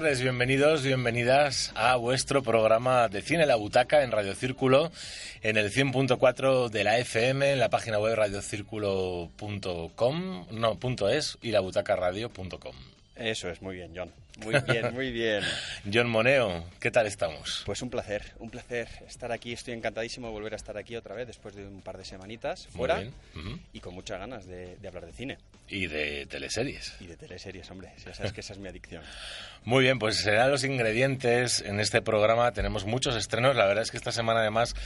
Tardes, bienvenidos, bienvenidas a vuestro programa de Cine La Butaca en Radio Círculo, en el 100.4 de la FM, en la página web radiocírculo.com, no, punto es, y labutacaradio.com. Eso es, muy bien, John. Muy bien, muy bien. John Moneo, ¿qué tal estamos? Pues un placer, un placer estar aquí. Estoy encantadísimo de volver a estar aquí otra vez después de un par de semanitas fuera y con muchas ganas de, de hablar de cine Y de teleseries. y de teleseries, hombre. Ya sabes que esa es mi adicción. Muy bien, pues serán los ingredientes en este programa. Tenemos muchos estrenos. La verdad es que esta semana además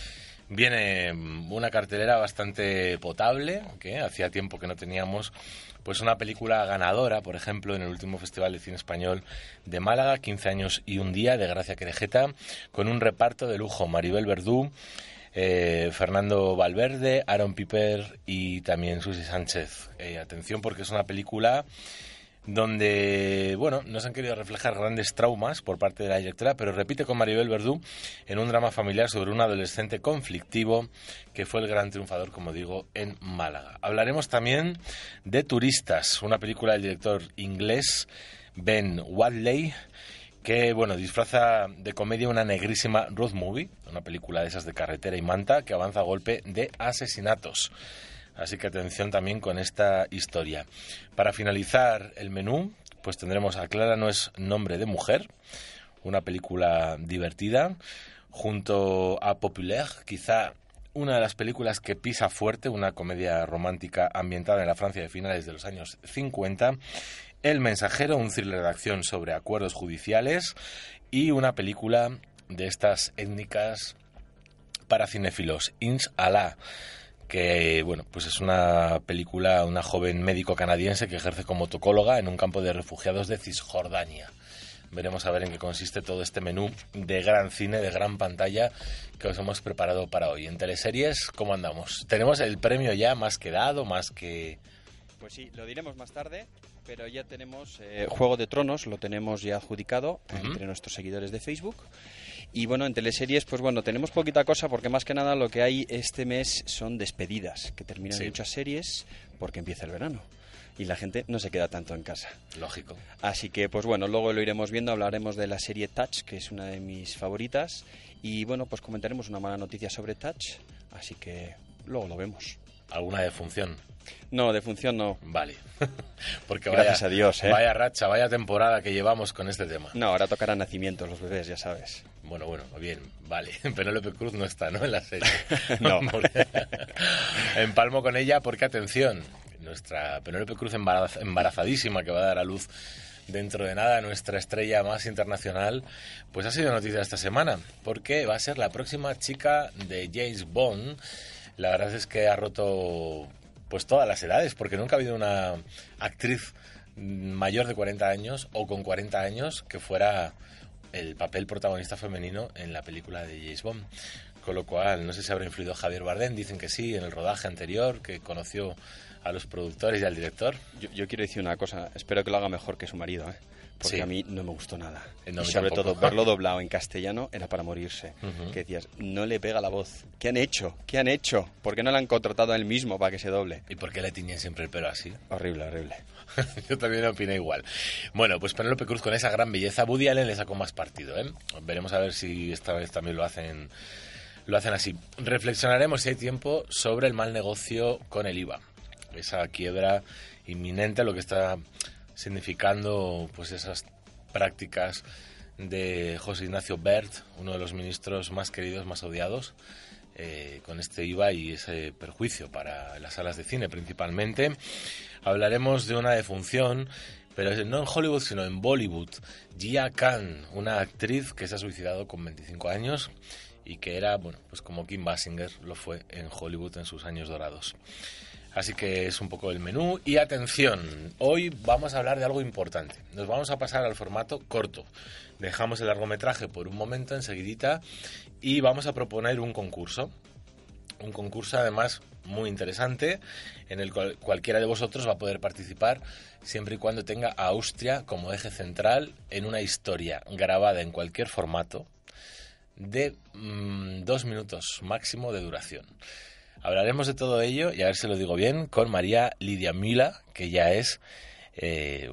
viene una cartelera bastante potable, que hacía tiempo que no teníamos. Pues una película ganadora, por ejemplo, en el último Festival de Cine Español de Málaga, 15 años y un día, de Gracia Querejeta, con un reparto de lujo. Maribel Verdú, eh, Fernando Valverde, Aaron Piper y también Susi Sánchez. Eh, atención porque es una película donde, bueno, no se han querido reflejar grandes traumas por parte de la directora, pero repite con Maribel Verdú en un drama familiar sobre un adolescente conflictivo que fue el gran triunfador, como digo, en Málaga. Hablaremos también de Turistas, una película del director inglés Ben Wadley, que bueno disfraza de comedia una negrísima road movie, una película de esas de carretera y manta que avanza a golpe de asesinatos. Así que atención también con esta historia. Para finalizar el menú, pues tendremos a Clara no es nombre de mujer, una película divertida, junto a Populaire, quizá una de las películas que pisa fuerte, una comedia romántica ambientada en la Francia de finales de los años 50, El mensajero, un thriller de acción sobre acuerdos judiciales y una película de estas étnicas para cinéfilos, Inch Allah que bueno, pues es una película, una joven médico canadiense que ejerce como tocóloga en un campo de refugiados de Cisjordania. Veremos a ver en qué consiste todo este menú de gran cine, de gran pantalla que os hemos preparado para hoy. En teleseries, ¿cómo andamos? Tenemos el premio ya más que dado, más que... Pues sí, lo diremos más tarde, pero ya tenemos eh, Juego de Tronos, lo tenemos ya adjudicado entre nuestros seguidores de Facebook. Y bueno, en teleseries, pues bueno, tenemos poquita cosa porque más que nada lo que hay este mes son despedidas, que terminan Sí. muchas series porque empieza el verano. Y la gente no se queda tanto en casa. Lógico. Así que, pues bueno, luego lo iremos viendo, hablaremos de la serie Touch, que es una de mis favoritas. Y bueno, pues comentaremos una mala noticia sobre Touch, así que luego lo vemos. ¿Alguna defunción? No, de función no. Vale. Porque Gracias a Dios, ¿eh? Vaya racha, vaya temporada que llevamos con este tema. No, ahora tocarán nacimientos los bebés, ya sabes. Bueno, bueno, bien, vale. Penélope Cruz no está, ¿no? En la serie. No. Empalmo con ella porque, atención, nuestra Penélope Cruz embaraz- embarazadísima que va a dar a luz dentro de nada, nuestra estrella más internacional, pues ha sido noticia esta semana, porque va a ser la próxima chica de James Bond. La verdad es que ha roto pues todas las edades, porque nunca ha habido una actriz mayor de 40 años o con 40 años que fuera el papel protagonista femenino en la película de James Bond. Con lo cual, no sé si habrá influido Javier Bardem, dicen que sí, en el rodaje anterior, que conoció a los productores y al director. Yo, yo quiero decir una cosa, espero que lo haga mejor que su marido, ¿eh? Porque Sí. a mí no me gustó nada. Eh, no, y sobre tampoco. todo, verlo doblado en castellano era para morirse. Que decías, no le pega la voz. ¿Qué han hecho? ¿Qué han hecho? ¿Por qué no le han contratado a él mismo para que se doble? ¿Y por qué le tiñen siempre el pelo así? Horrible, horrible. Yo también opino igual. Bueno, pues Penélope Cruz con esa gran belleza, Woody Allen le sacó más partido, ¿eh? Veremos a ver si esta vez también lo hacen, lo hacen así. Reflexionaremos, si hay tiempo, sobre el mal negocio con el IVA. Esa quiebra inminente, lo que está significando pues esas prácticas de José Ignacio Bert, uno de los ministros más queridos, más odiados, eh, con este IVA y ese perjuicio para las salas de cine principalmente. Hablaremos de una defunción, pero no en Hollywood, sino en Bollywood. Jia Khan, una actriz que se ha suicidado con 25 años y que era, bueno, pues como Kim Basinger lo fue en Hollywood en sus años dorados. Así que es un poco el menú. Y atención, hoy vamos a hablar de algo importante. Nos vamos a pasar al formato corto. Dejamos el largometraje por un momento, enseguidita, y vamos a proponer un concurso. Un concurso además muy interesante en el cual cualquiera de vosotros va a poder participar siempre y cuando tenga a Austria como eje central en una historia grabada en cualquier formato de mm, dos minutos máximo de duración. Hablaremos de todo ello, y a ver si lo digo bien, con María Lidia Mila, que ya es eh,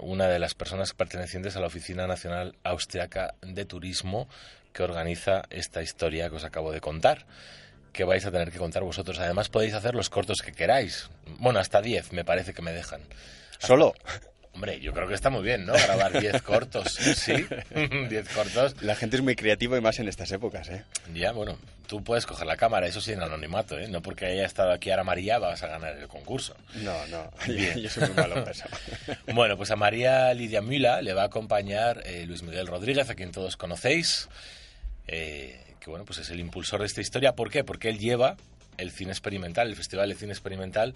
una de las personas pertenecientes a la Oficina Nacional Austriaca de Turismo que organiza esta historia que os acabo de contar que vais a tener que contar vosotros. Además podéis hacer los cortos que queráis. Bueno, hasta 10 me parece que me dejan. ¿Solo? Hombre, yo creo que está muy bien, ¿no? Grabar 10 cortos, ¿sí? 10 cortos. La gente es muy creativa y más en estas épocas, ¿eh? Ya, bueno, tú puedes coger la cámara, eso sí en anonimato, ¿eh? No porque haya estado aquí ahora María vas a ganar el concurso. No, no, yo soy muy malo eso. bueno, pues a María Lidia Mula le va a acompañar eh, Luis Miguel Rodríguez, a quien todos conocéis, eh, que bueno, pues es el impulsor de esta historia. ¿Por qué? Porque él lleva el cine experimental, el Festival de Cine Experimental,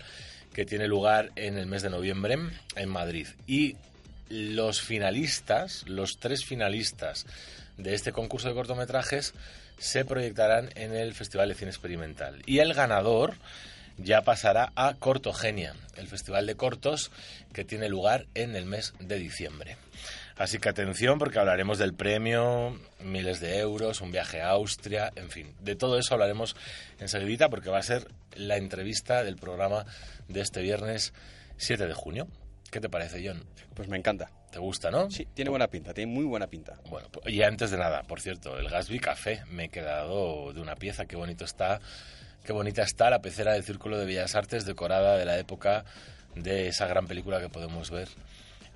que tiene lugar en el mes de noviembre en Madrid. Y los finalistas, los tres finalistas de este concurso de cortometrajes, se proyectarán en el Festival de Cine Experimental. Y el ganador ya pasará a Cortogenia, el festival de cortos que tiene lugar en el mes de diciembre. Así que atención porque hablaremos del premio, miles de euros, un viaje a Austria, en fin, de todo eso hablaremos enseguida porque va a ser la entrevista del programa de este viernes 7 de junio. ¿Qué te parece, John? Pues me encanta. ¿Te gusta, no? Sí, tiene buena pinta, tiene muy buena pinta. Bueno, pues, y antes de nada, por cierto, el Gasby Café me he quedado de una pieza, qué bonito está, qué bonita está la pecera del Círculo de Bellas Artes decorada de la época de esa gran película que podemos ver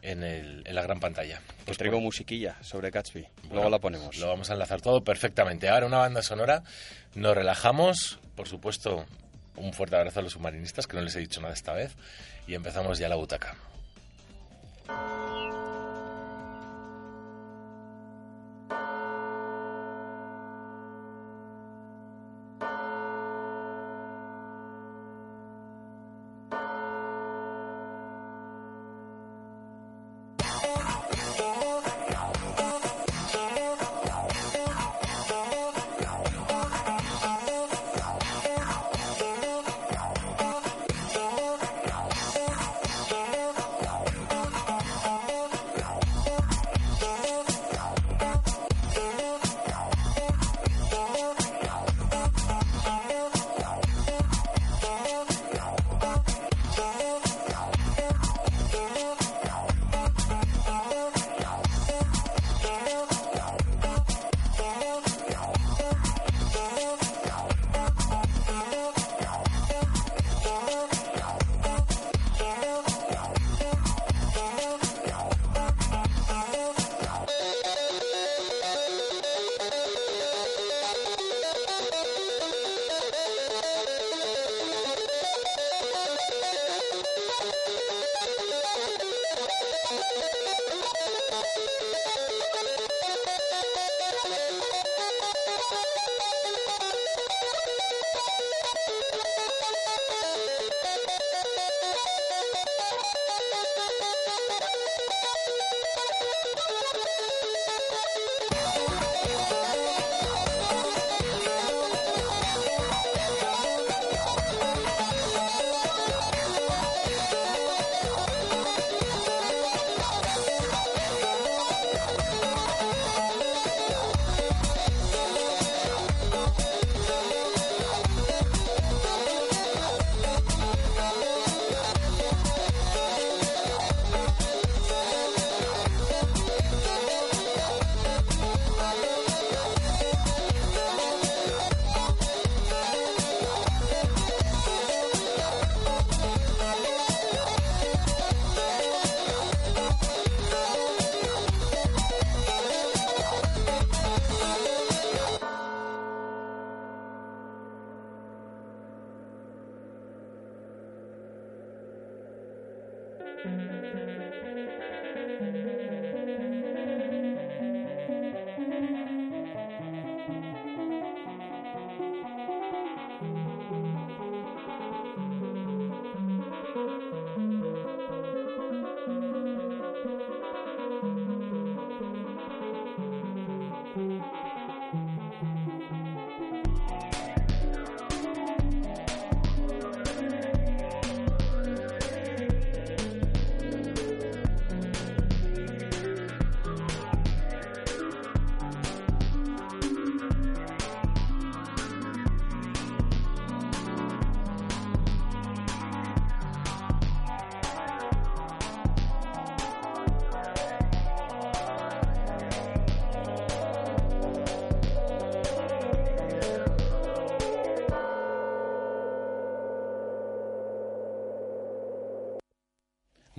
en, el, en la gran pantalla. Pues traigo musiquilla sobre Gatsby. Luego la ponemos. Lo vamos a enlazar todo perfectamente. Ahora una banda sonora. Nos relajamos. Por supuesto, un fuerte abrazo a los submarinistas, que no les he dicho nada esta vez. Y empezamos ya la butaca.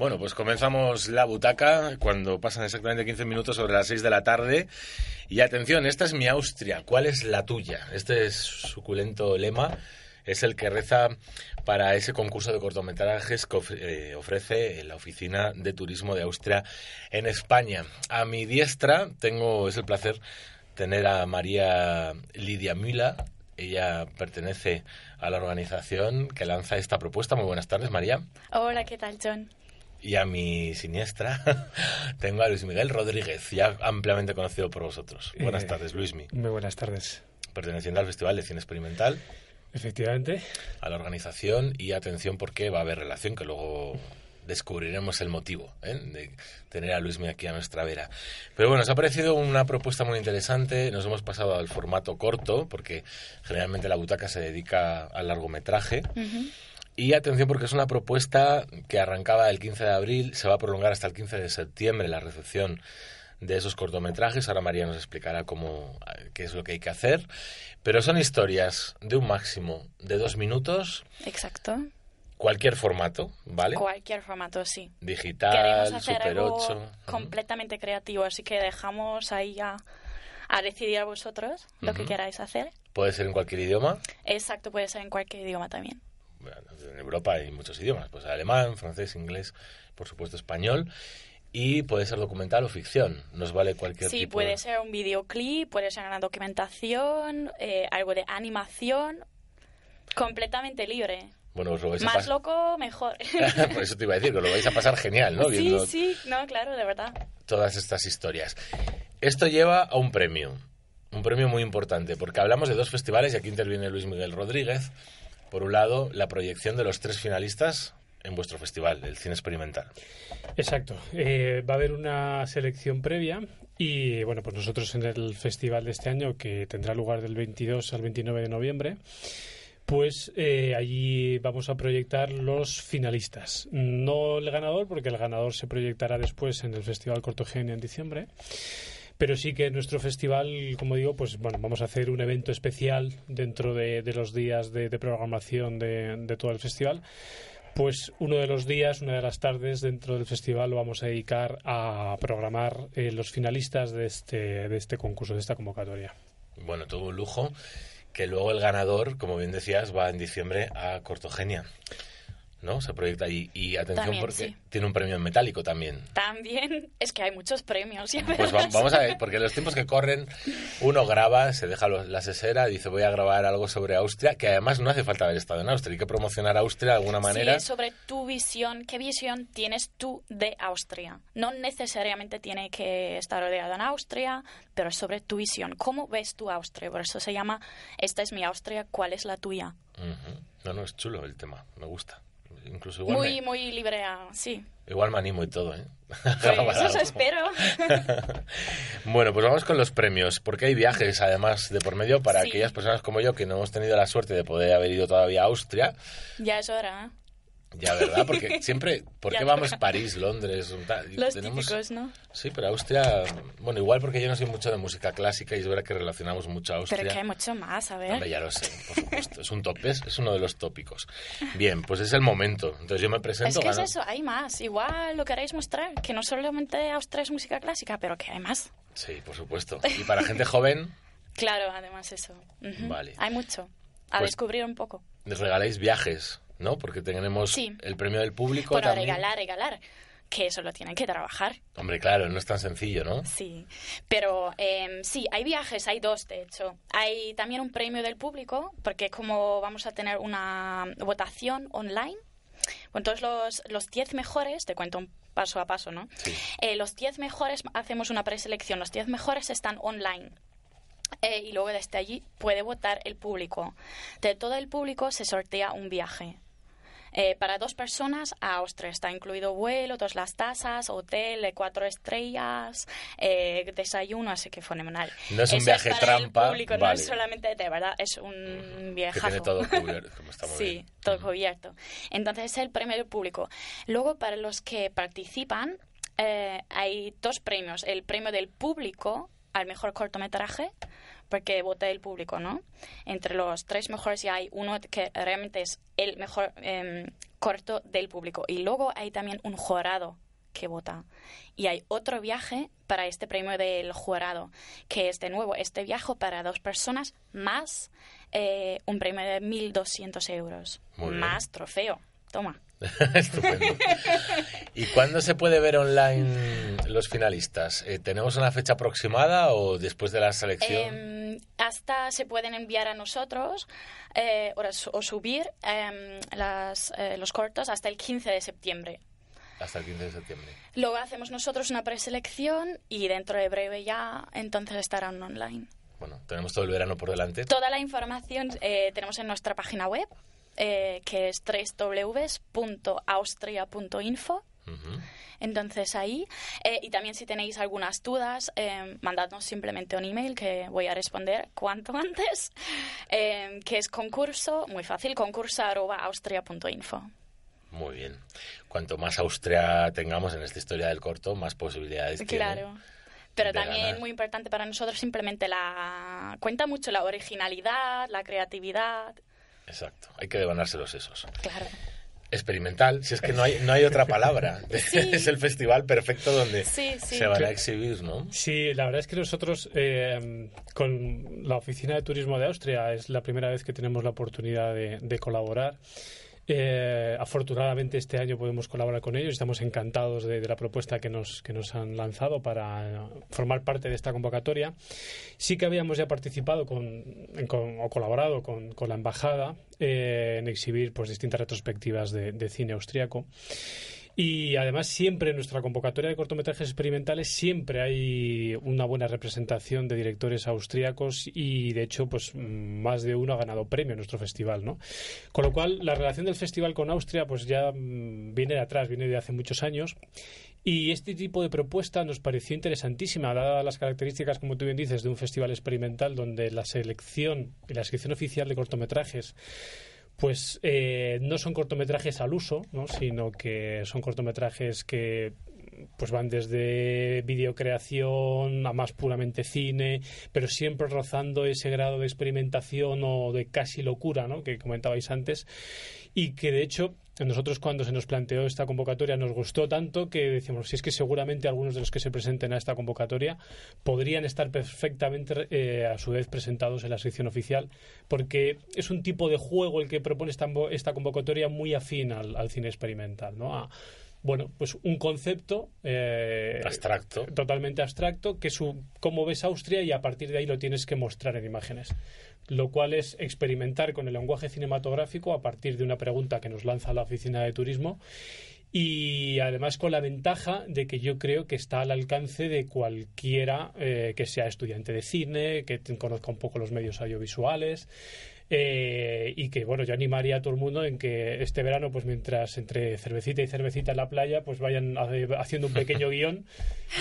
Bueno, pues comenzamos la butaca cuando pasan exactamente 15 minutos sobre las 6 de la tarde. Y atención, esta es mi Austria, ¿cuál es la tuya? Este suculento lema es el que reza para ese concurso de cortometrajes que eh, ofrece la Oficina de Turismo de Austria en España. A mi diestra tengo, es el placer tener a María Lidia Mula. Ella pertenece a la organización que lanza esta propuesta. Muy buenas tardes, María. Hola, ¿qué tal, John? Y a mi siniestra tengo a Luis Miguel Rodríguez, ya ampliamente conocido por vosotros. Buenas Eh, tardes, Luismi. Muy buenas tardes. Perteneciente al Festival de Cine Experimental, Efectivamente. a la organización y atención porque va a haber relación, que luego descubriremos el motivo ¿eh? de tener a Luismi aquí a nuestra vera. Pero bueno, nos ha parecido una propuesta muy interesante. Nos hemos pasado al formato corto, porque generalmente la butaca se dedica al largometraje. Y atención porque es una propuesta que arrancaba el 15 de abril, se va a prolongar hasta el 15 de septiembre la recepción de esos cortometrajes. Ahora María nos explicará cómo, qué es lo que hay que hacer. Pero son historias de un máximo de dos minutos, Exacto. cualquier formato, ¿vale? Cualquier formato, sí. Digital, Queremos hacer Super algo 8. ujú. completamente creativo, así que dejamos ahí a, a decidir a vosotros lo que queráis hacer. Puede ser en cualquier idioma. Exacto, puede ser en cualquier idioma también. En Europa hay muchos idiomas, pues alemán, francés, inglés, por supuesto español. Y puede ser documental o ficción, nos vale cualquier Sí, tipo puede de... ser un videoclip, puede ser una documentación, eh, algo de animación, completamente libre. Bueno, os lo vais a Más pasar... loco, mejor. Por eso te iba a decir, que lo vais a pasar genial, ¿no? sí, Viendo sí, no, claro, de verdad. todas estas historias. Esto lleva a un premio, un premio muy importante, porque hablamos de dos festivales y aquí interviene Luis Miguel Rodríguez. Por un lado, la proyección de los tres finalistas en vuestro festival, el cine experimental. Exacto. Eh, va a haber una selección previa y, bueno, pues nosotros en el festival de este año, que tendrá lugar del 22 al 29 de noviembre, pues eh, allí vamos a proyectar los finalistas. No el ganador, porque el ganador se proyectará después en el Festival Cortogenia en diciembre. Pero sí que nuestro festival, como digo, pues bueno, vamos a hacer un evento especial dentro de, los días de, programación de, de todo el festival. Pues uno de los días, una de las tardes dentro del festival lo vamos a dedicar a programar eh, los finalistas de este, de este concurso, de esta convocatoria. Bueno, todo un lujo, que luego el ganador, como bien decías, va en diciembre a Cortogenia. ¿No? Se proyecta. Y atención También, porque sí. tiene un premio en metálico también. También es que hay muchos premios, ya Pues va- vamos a ver, porque los tiempos que corren, uno graba, se deja los- la sesera, dice voy a grabar algo sobre Austria, que además no hace falta haber estado en Austria, hay que promocionar Austria de alguna manera. Sí, sobre tu visión. ¿Qué visión tienes tú de Austria? No necesariamente tiene que estar rodeado en Austria, pero es sobre tu visión. ¿Cómo ves tú Austria? Por eso se llama Esta es mi Austria, ¿cuál es la tuya? No, no, es chulo el tema, me gusta. Incluso igual, Muy, me, muy libre, a- sí. igual me animo y todo, ¿eh? Pues eso espero. Bueno, pues vamos con los premios, porque hay viajes además de por medio para Sí. aquellas personas como yo que no hemos tenido la suerte de poder haber ido todavía a Austria. ya es hora, ¿eh? Ya, ¿verdad? Porque siempre, ¿por qué vamos. París, Londres? tal? Los tenemos- típicos, ¿no? Sí, pero Austria, bueno, igual porque yo no soy mucho de música clásica y es verdad que relacionamos mucho a Austria. Pero que hay mucho más, a ver. Hombre, ya lo sé, por supuesto. Es un top, es, es uno de los tópicos. Bien, pues es el momento. Entonces yo me Es presento. que es gano- eso, hay más. Igual lo queréis mostrar, que no solamente Austria es música clásica, pero que hay más. Sí, por supuesto. Y para gente joven, Claro, además eso. Ujú. Vale. Hay mucho. A Pues- descubrir un poco. les regaláis viajes, ¿no? Porque tenemos Sí. el premio del público Bueno, también. regalar, regalar. Que eso lo tienen que trabajar. Hombre, claro, no es tan sencillo, ¿no? Sí. Pero em, sí, hay viajes, hay dos, de hecho. Hay también un premio del público, porque como vamos a tener una votación online, bueno, entonces los, los 10 mejores, te cuento un paso a paso, ¿no? Sí. Eh, los 10 mejores, hacemos una preselección, los 10 mejores están online. Eh, y luego desde allí puede votar el público. De todo el público se sortea un viaje. Eh, para dos personas a Austria está incluido vuelo, todas las tasas, hotel, eh, cuatro estrellas, eh, desayuno, así que fenomenal. No es un Eso viaje para el trampa, público, no es solamente de verdad, es un viajazo. Que tiene todo cubierto, como está muy sí, bien. todo cubierto. Entonces es el premio del público. Luego para los que participan eh, hay dos premios. El premio del público al mejor cortometraje, porque vota el público, ¿no? Entre los tres mejores ya hay uno que realmente es el mejor em, corto del público. Y luego hay también un jurado que vota. Y hay otro viaje para este premio del jurado, que es de nuevo este viaje para dos personas más eh, un premio de 1.200 euros. Muy bien. Más trofeo. Toma. Estupendo. ¿Y cuándo se puede ver online los finalistas? Eh, ¿Tenemos una fecha aproximada o después de la selección? Em, hasta se pueden enviar a nosotros eh, o, o subir em, las, eh, los cortos hasta el 15 de septiembre. Hasta el 15 de septiembre. Luego hacemos nosotros una preselección y dentro de breve ya entonces estarán online. Bueno, tenemos todo el verano por delante. Toda la información eh, tenemos en nuestra página web, eh, que es www.austria.info. Ujú. Entonces ahí, eh, y también si tenéis algunas dudas, eh, mandadnos simplemente un email que voy a responder cuanto antes, eh, que es concurso, muy fácil, concurso arroba austria.info. Muy bien. Cuanto más Austria tengamos en esta historia del corto, más posibilidades tiene. Claro. Pero también ganar. muy importante para nosotros simplemente la... Cuenta mucho la originalidad, la creatividad. Exacto. Hay que devanarse los sesos. Claro. Experimental, si es que no hay, no hay otra palabra. es el festival perfecto donde Sí, sí. se van a exhibir, ¿no? Sí, la verdad es que nosotros eh, con la Oficina de Turismo de Austria es la primera vez que tenemos la oportunidad de, de colaborar. Eh, afortunadamente este año podemos colaborar con ellos. Estamos encantados de, la propuesta que nos, que nos han lanzado para formar parte de esta convocatoria. Sí que habíamos ya participado con, con- o colaborado con, con la embajada eh, en exhibir pues, distintas retrospectivas de, de cine austriaco. Y además siempre en nuestra convocatoria de cortometrajes experimentales siempre hay una buena representación de directores austríacos y de hecho pues más de uno ha ganado premio en nuestro festival, ¿no? Con lo cual la relación del festival con Austria pues ya mm, viene de atrás, viene de hace muchos años y este tipo de propuesta nos pareció interesantísima, dadas las características, como tú bien dices, de un festival experimental donde la selección y la selección oficial de cortometrajes pues eh, no son cortometrajes al uso, ¿no? sino que son cortometrajes que pues van desde videocreación a más puramente cine, pero siempre rozando ese grado de experimentación o de casi locura, ¿no? que comentabais antes, y que de hecho nosotros cuando se nos planteó esta convocatoria nos gustó tanto que decíamos, si es que seguramente algunos de los que se presenten a esta convocatoria podrían estar perfectamente eh, a su vez presentados en la sección oficial, porque es un tipo de juego el que propone esta, convocatoria muy afín al, cine experimental, ¿no? Bueno, pues un concepto eh, Abstracto. totalmente abstracto, que es cómo ves Austria y a partir de ahí lo tienes que mostrar en imágenes. Lo cual es experimentar con el lenguaje cinematográfico a partir de una pregunta que nos lanza la oficina de turismo y además con la ventaja de que yo creo que está al alcance de cualquiera eh, que sea estudiante de cine, que conozca un poco los medios audiovisuales eh, y que bueno yo animaría a todo el mundo en que este verano pues mientras entre cervecita y cervecita en la playa pues vayan haciendo un pequeño guion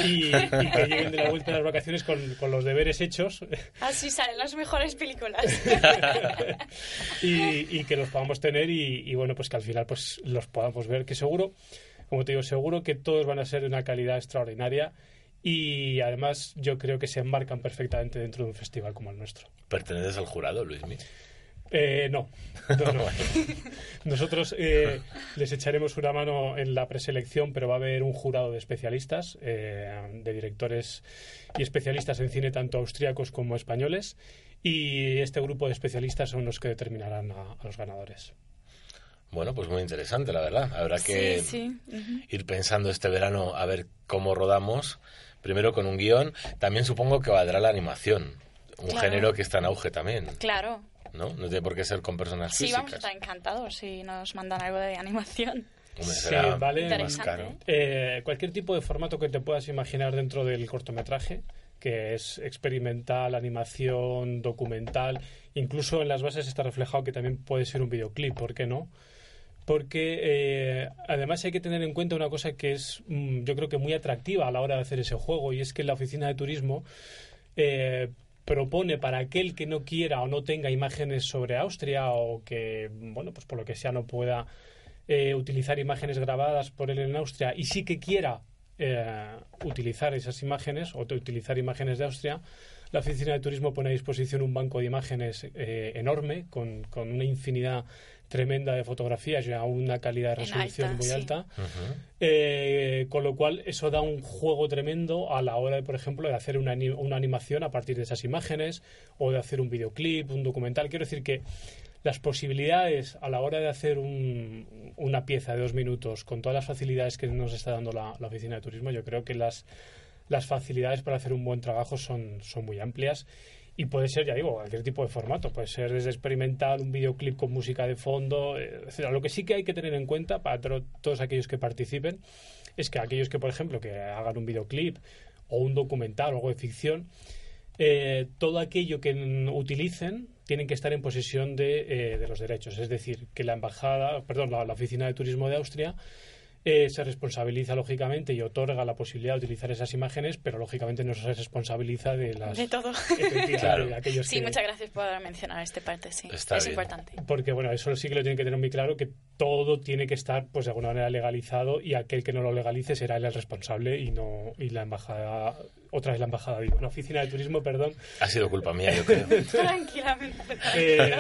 y, y que lleguen de la vuelta de las vacaciones con, con los deberes hechos Así salen las mejores películas. y, y que los podamos tener y, y, bueno pues que al final pues los podamos ver que seguro como te digo seguro que todos van a ser de una calidad extraordinaria y además yo creo que se enmarcan perfectamente dentro de un festival como el nuestro ¿Perteneces al jurado, Luismi? Eh, no, no, no. Nosotros eh, les echaremos una mano en la preselección, pero va a haber un jurado de especialistas, eh, de directores y especialistas en cine, tanto austríacos como españoles, y este grupo de especialistas son los que determinarán a, a los ganadores. Bueno, pues muy interesante, la verdad. Habrá que Sí, ir pensando este verano a ver cómo rodamos. Primero con un guion. También supongo que valdrá la animación. Un Claro. género que está en auge también, Claro. ¿No? No tiene por qué ser con personas Sí, vamos a físicas. estar encantados si nos mandan algo de animación. Sí, vale. más caro. ¿eh? Eh, cualquier tipo de formato que te puedas imaginar dentro del cortometraje, que es experimental, animación, documental. Incluso en las bases está reflejado que también puede ser un videoclip, ¿por qué no? Porque eh, además hay que tener en cuenta una cosa que es, mm, yo creo que muy atractiva a la hora de hacer ese juego, y es que la oficina de turismo eh, propone para aquel que no quiera o no tenga imágenes sobre Austria o que, bueno, pues por lo que sea no pueda eh, utilizar imágenes grabadas por él en Austria y sí que quiera eh, utilizar esas imágenes o utilizar imágenes de Austria, la Oficina de Turismo pone a disposición un banco de imágenes eh, enorme con, con, una infinidad tremenda de fotografías y a una calidad de resolución muy alta, eh, con lo cual eso da un juego tremendo a la hora, de, por ejemplo, de hacer una, una animación a partir de esas imágenes o de hacer un videoclip, un documental. Quiero decir que las posibilidades a la hora de hacer un, una pieza de dos minutos con todas las facilidades que nos está dando la, la oficina de turismo, yo creo que las, las facilidades para hacer un buen trabajo son, son muy amplias y puede ser, ya digo, cualquier tipo de formato. Puede ser desde experimental, un videoclip con música de fondo, etc. Lo que sí que hay que tener en cuenta para todos aquellos que participen es que aquellos que, por ejemplo, que hagan un videoclip o un documental o algo de ficción, eh, todo aquello que utilicen tienen que estar en posesión de, eh, de, los derechos. Es decir, que la embajada, perdón, la Oficina de Turismo de Austria eh, se responsabiliza lógicamente y otorga la posibilidad de utilizar esas imágenes, pero lógicamente no se responsabiliza de las de todo. claro. de aquellos sí, que... muchas gracias por mencionar esta parte, sí, Está es bien. importante. Porque bueno, eso sí que lo tienen que tener muy claro que todo tiene que estar pues de alguna manera legalizado y aquel que no lo legalice será él el responsable y no y la embajada otra vez la embajada, digo, la oficina de turismo, perdón. Ha sido culpa mía, yo creo. Tranquilamente. Eh,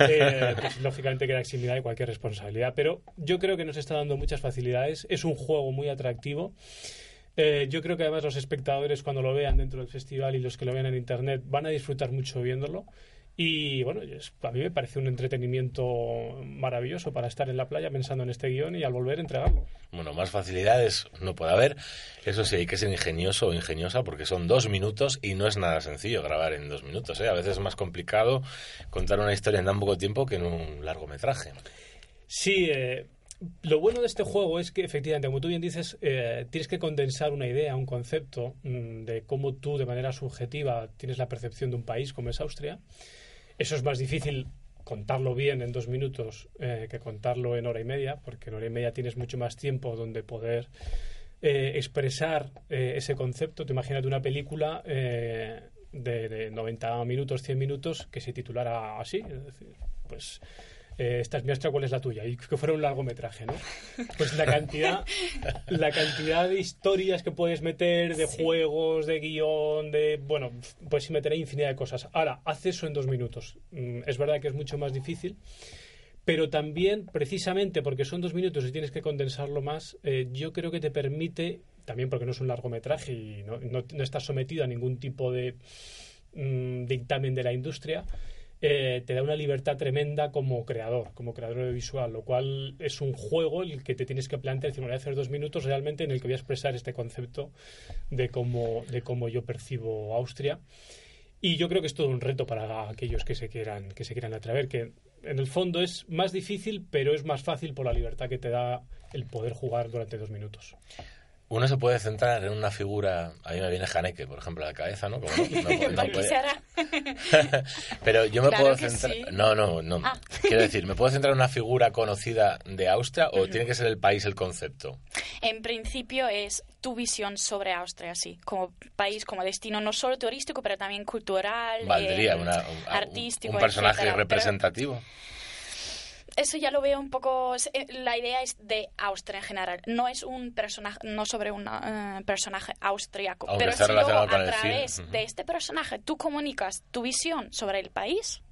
eh, pues, lógicamente queda eximida de cualquier responsabilidad, pero yo creo que nos está dando muchas facilidades. Es un juego muy atractivo. Eh, yo creo que además los espectadores cuando lo vean dentro del festival y los que lo vean en internet van a disfrutar mucho viéndolo. Y bueno, a mí me parece un entretenimiento maravilloso para estar en la playa pensando en este guion y al volver entregarlo. Bueno, más facilidades no puede haber. Eso sí, hay que ser ingenioso o ingeniosa porque son dos minutos y no es nada sencillo grabar en dos minutos. ¿eh? A veces es más complicado contar una historia en tan poco tiempo que en un largometraje. Sí, eh, lo bueno de este juego es que efectivamente, como tú bien dices, eh, tienes que condensar una idea, un concepto mmm, de cómo tú de manera subjetiva tienes la percepción de un país como es Austria. Eso es más difícil contarlo bien en dos minutos eh, que contarlo en hora y media, porque en hora y media tienes mucho más tiempo donde poder eh, expresar eh, ese concepto. Te imagínate una película de, de, 90 minutos, 100 minutos, que se titulara así, es decir, pues eh, esta es mi Austria, ¿cuál es la tuya? Y que fuera un largometraje, ¿no? Pues la cantidad, la cantidad de historias que puedes meter, de sí. juegos, de guion, de... Bueno, puedes meter infinidad de cosas. Ahora, haz eso en dos minutos. Mm, es verdad que es mucho más difícil, pero también, precisamente porque son dos minutos y tienes que condensarlo más, eh, yo creo que te permite, también porque no es un largometraje y no, no, no estás sometido a ningún tipo de mmm, dictamen de la industria, eh, te da una libertad tremenda como creador, como creador visual, lo cual es un juego el que te tienes que plantear, decir, voy a hacer dos minutos realmente en el que voy a expresar este concepto de cómo, de cómo yo percibo Austria. Y yo creo que es todo un reto para aquellos que se quieran, que se quieran atrever, que en el fondo es más difícil, pero es más fácil por la libertad que te da el poder jugar durante dos minutos uno se puede centrar en una figura, a mí me viene Haneke, por ejemplo, a la cabeza, ¿no? Como no, no, no puede... Pero yo me claro puedo centrar... Sí. No, no, no. Ah. Quiero decir, ¿me puedo centrar en una figura conocida de Austria o uh -huh. tiene que ser el país el concepto? En principio es tu visión sobre Austria, sí, como país, como destino, no solo turístico, pero también cultural, Valdría eh, una, un, artístico, un personaje etcétera, representativo. Pero eso ya lo veo un poco. eh, La idea es de Austria en general. No es un personaje, no sobre un uh, personaje austriaco. Aunque pero si luego a través de este personaje tú comunicas tu visión sobre el país,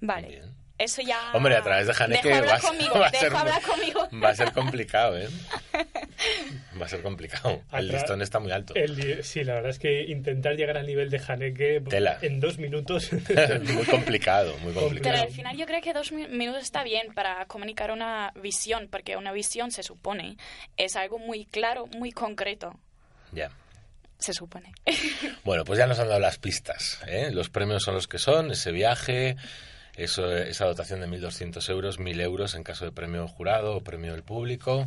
vale. Bien. Eso ya. Hombre, a través de Haneke va, conmigo, va a ser, conmigo. va a ser complicado, ¿eh? Va a ser complicado. El listón está muy alto. El- sí, la verdad es que intentar llegar al nivel de Haneke Tela. en dos minutos. muy complicado, muy Pero complicado. al final yo creo que dos mi- minutos está bien para comunicar una visión, porque una visión se supone es algo muy claro, muy concreto. Ya. Se supone. Bueno, pues ya nos han dado las pistas. ¿eh? Los premios son los que son, ese viaje, eso, esa dotación de 1.200 euros, 1.000 euros en caso de premio jurado o premio del público.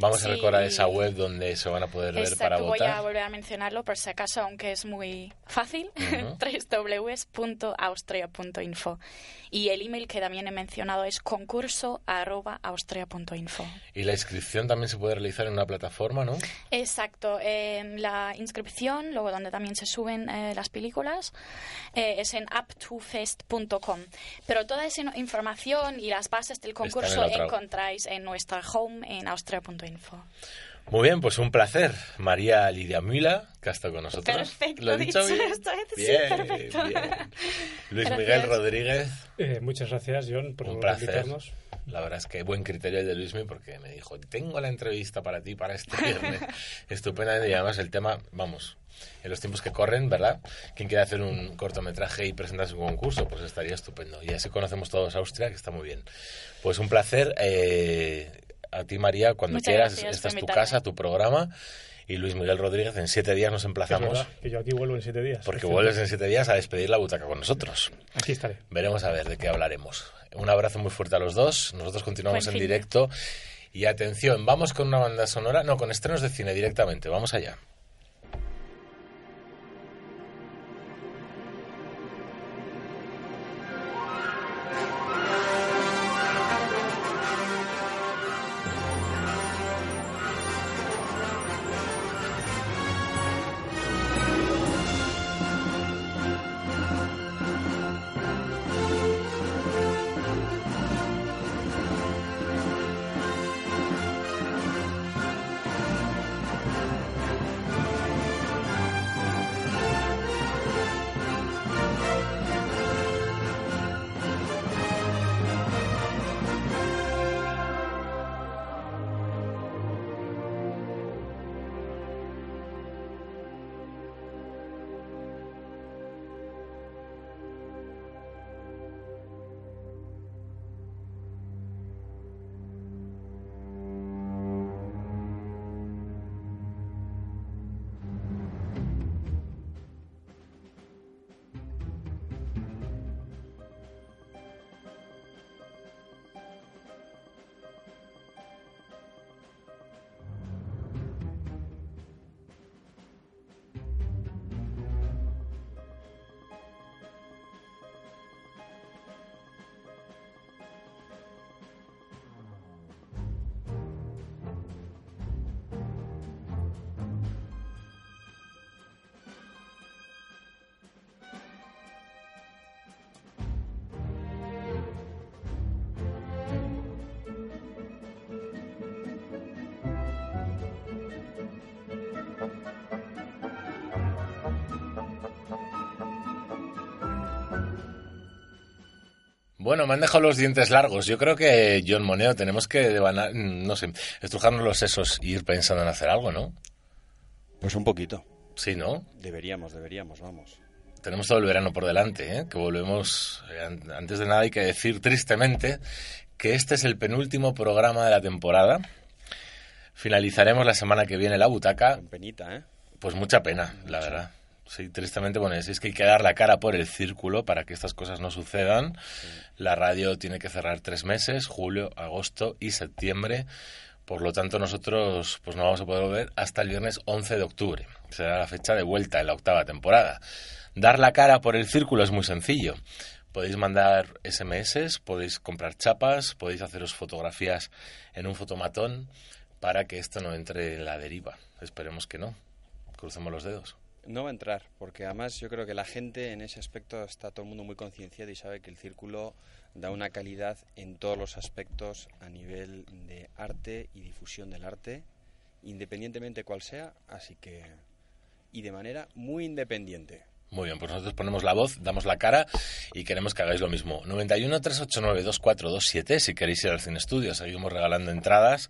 Vamos a recordar esa web donde se van a poder ver para voy a votar. volver a mencionarlo por si acaso, aunque es muy fácil, Ujú. www.austria.info. Y el email que también he mencionado es concurso.austria.info. Y la inscripción también se puede realizar en una plataforma, ¿no? Exacto, eh, la inscripción, luego donde también se suben eh, las películas, eh, es en up2fest.com. Pero toda esa información y las bases del en concurso encontráis en nuestra home en austria.info. Muy bien, pues un placer. María Lidia Mila, que ha estado con nosotros. Perfecto, ¿Lo he dicho dicho bien? sí, Bien, perfecto. bien. Luis Gracias. Miguel Rodríguez, Eh, muchas gracias, John, por un placer. invitarnos. La verdad es que buen criterio el de Luismi porque me dijo, tengo la entrevista para ti para este viernes. Estupenda y además el tema, vamos, en los tiempos que corren, ¿verdad? Quien quiere hacer un cortometraje y presentarse un concurso, pues estaría estupendo. Y así conocemos todos Austria, que está muy bien. Pues un placer. eh, a ti, María, cuando Muchas quieras, gracias esta es tu invitarme. su tu programa. Y Luis Miguel Rodríguez, en siete días nos Es emplazamos. verdad, que yo aquí vuelvo en siete días. Porque vuelves en siete días a despedir la butaca con nosotros. Aquí estaré. Veremos a ver de qué hablaremos. Un abrazo muy fuerte a los dos. Nosotros continuamos Buen en fin directo. Y atención, vamos con una banda sonora, no, con estrenos de cine directamente. Vamos allá. Bueno, me han dejado los dientes largos. Yo creo que, John Moneo, tenemos que, devanar- no sé, estrujarnos los sesos y ir pensando en hacer algo, ¿no? Pues un poquito. Sí, ¿no? Deberíamos, deberíamos, vamos. Tenemos todo el verano por delante, ¿eh? que volvemos. eh, an- Antes de nada hay que decir tristemente que este es el penúltimo programa de la temporada. Finalizaremos la semana que viene la butaca. Con penita, ¿eh? Pues mucha pena, la verdad. Sí, tristemente, bueno, es que hay que dar la cara por el círculo para que estas cosas no sucedan. La radio tiene que cerrar tres meses, julio, agosto y septiembre. Por lo tanto, nosotros pues no vamos a poder volver hasta el viernes 11 de octubre. Será la fecha de vuelta en la octava temporada. Dar la cara por el círculo es muy sencillo. Podéis mandar SMS, podéis comprar chapas, podéis haceros fotografías en un fotomatón para que esto no entre en la deriva. Esperemos que no. Crucemos los dedos. No va a entrar, porque además yo creo que la gente en ese aspecto está todo el mundo muy concienciado y sabe que el círculo da una calidad en todos los aspectos a nivel de arte y difusión del arte, independientemente cuál sea, así que y de manera muy independiente. Muy bien, pues nosotros ponemos la voz, damos la cara y queremos que hagáis lo mismo. 91 389 2427 si queréis ir al Cine Estudio. Seguimos regalando entradas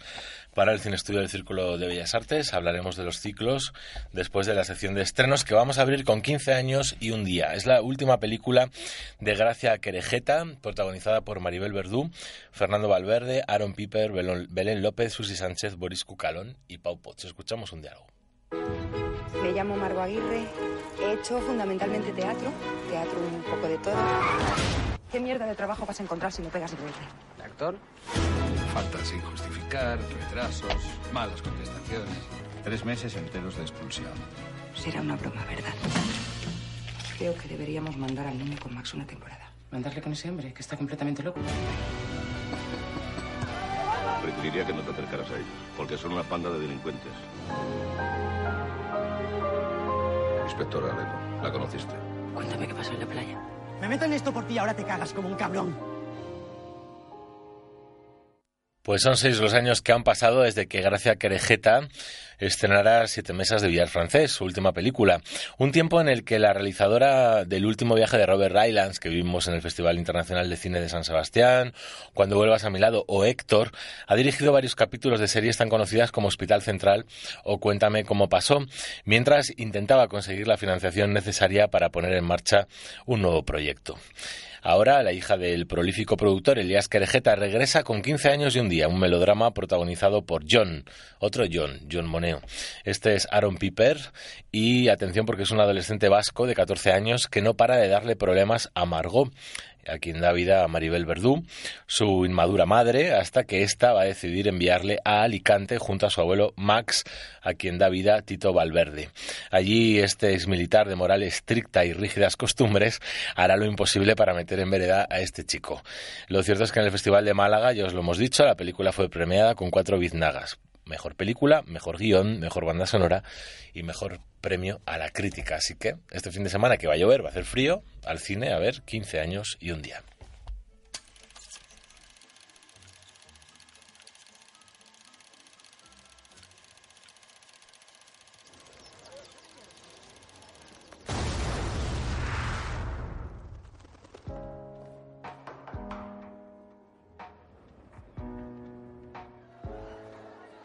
para el Cine Estudio del Círculo de Bellas Artes. Hablaremos de los ciclos después de la sección de estrenos que vamos a abrir con 15 años y un día. Es la última película de Gracia Querejeta, protagonizada por Maribel Verdú, Fernando Valverde, Aaron Piper, Belén López, Susi Sánchez, Boris Cucalón y Pau Potts. Escuchamos un diálogo. Me llamo Margo Aguirre. He hecho fundamentalmente teatro, teatro un poco de todo. ¿Qué mierda de trabajo vas a encontrar si no pegas el golpe? ¿De actor? Faltas sin justificar, retrasos, malas contestaciones. Tres meses enteros de expulsión. Será una broma, ¿verdad? Creo que deberíamos mandar al niño con Max una temporada. Mandarle con ese hombre, que está completamente loco. Preferiría que no te acercaras a ellos, porque son una panda de delincuentes. Inspectora ¿la conociste? Cuéntame qué pasó en la playa. Me meto en esto por ti y ahora te cagas como un cabrón. Pues son seis los años que han pasado desde que Gracia Querejeta estrenara Siete Mesas de Villar Francés, su última película. Un tiempo en el que la realizadora del último viaje de Robert Rylance, que vimos en el Festival Internacional de Cine de San Sebastián, Cuando vuelvas a mi lado o Héctor, ha dirigido varios capítulos de series tan conocidas como Hospital Central o Cuéntame cómo pasó, mientras intentaba conseguir la financiación necesaria para poner en marcha un nuevo proyecto. Ahora, la hija del prolífico productor Elías Querejeta regresa con 15 años y un día, un melodrama protagonizado por John, otro John, John Moneo. Este es Aaron Piper y atención porque es un adolescente vasco de 14 años que no para de darle problemas a Margot a quien da vida a Maribel Verdú, su inmadura madre, hasta que ésta va a decidir enviarle a Alicante junto a su abuelo Max, a quien da vida Tito Valverde. Allí este exmilitar de moral estricta y rígidas costumbres hará lo imposible para meter en vereda a este chico. Lo cierto es que en el Festival de Málaga, ya os lo hemos dicho, la película fue premiada con cuatro biznagas mejor película, mejor guion, mejor banda sonora y mejor premio a la crítica. Así que este fin de semana que va a llover, va a hacer frío, al cine a ver 15 años y un día.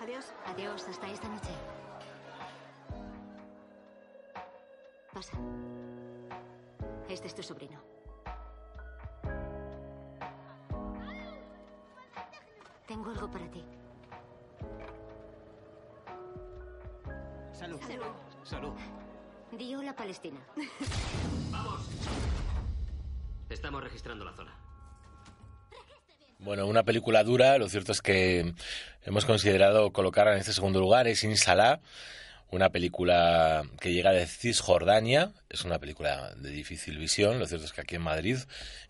Adiós. Adiós, hasta esta noche. Pasa. Este es tu sobrino. Tengo algo para ti. Salud. Salud. Salud. Di hola Palestina. Estamos registrando la zona. Bueno, una película dura, lo cierto es que hemos considerado colocarla en este segundo lugar, es Insalá, una película que llega de Cisjordania, es una película de difícil visión, lo cierto es que aquí en Madrid,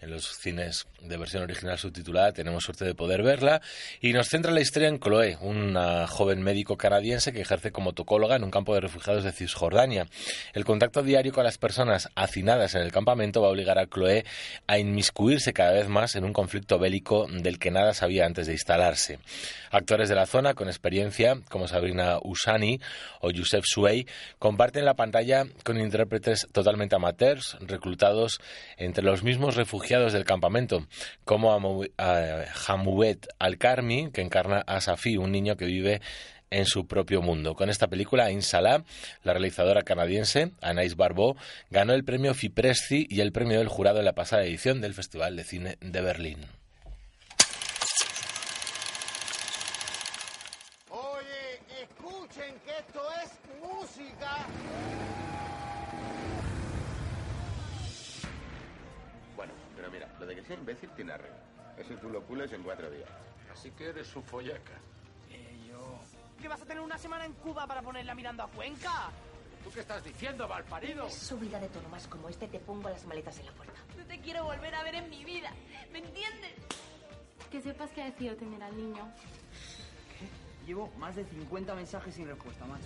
en los cines de versión original subtitulada, tenemos suerte de poder verla, y nos centra la historia en Chloe, una joven médico canadiense que ejerce como tocóloga en un campo de refugiados de Cisjordania. El contacto diario con las personas hacinadas en el campamento va a obligar a Chloe a inmiscuirse cada vez más en un conflicto bélico del que nada sabía antes de instalarse. Actores de la zona con experiencia, como Sabrina Usani o Youssef Suey, comparten la pantalla con intérpretes totalmente amateurs, reclutados entre los mismos refugiados del campamento, como Hamouet Al-Karmi, que encarna a Safi, un niño que vive en su propio mundo. Con esta película, Insala, la realizadora canadiense Anais Barbeau, ganó el premio Fipresci y el premio del jurado en la pasada edición del Festival de Cine de Berlín. Sea imbécil tiene arreglo. Ese tú lo pules en cuatro días. Así que eres su follaca. Eh, yo... ¿Que vas a tener una semana en Cuba para ponerla mirando a Cuenca? ¿Tú qué estás diciendo, malparido? Es subida de tono más como este, te pongo las maletas en la puerta. No te quiero volver a ver en mi vida. ¿Me entiendes? Que sepas que ha decidido tener al niño. Llevo más de 50 mensajes sin respuesta, macho.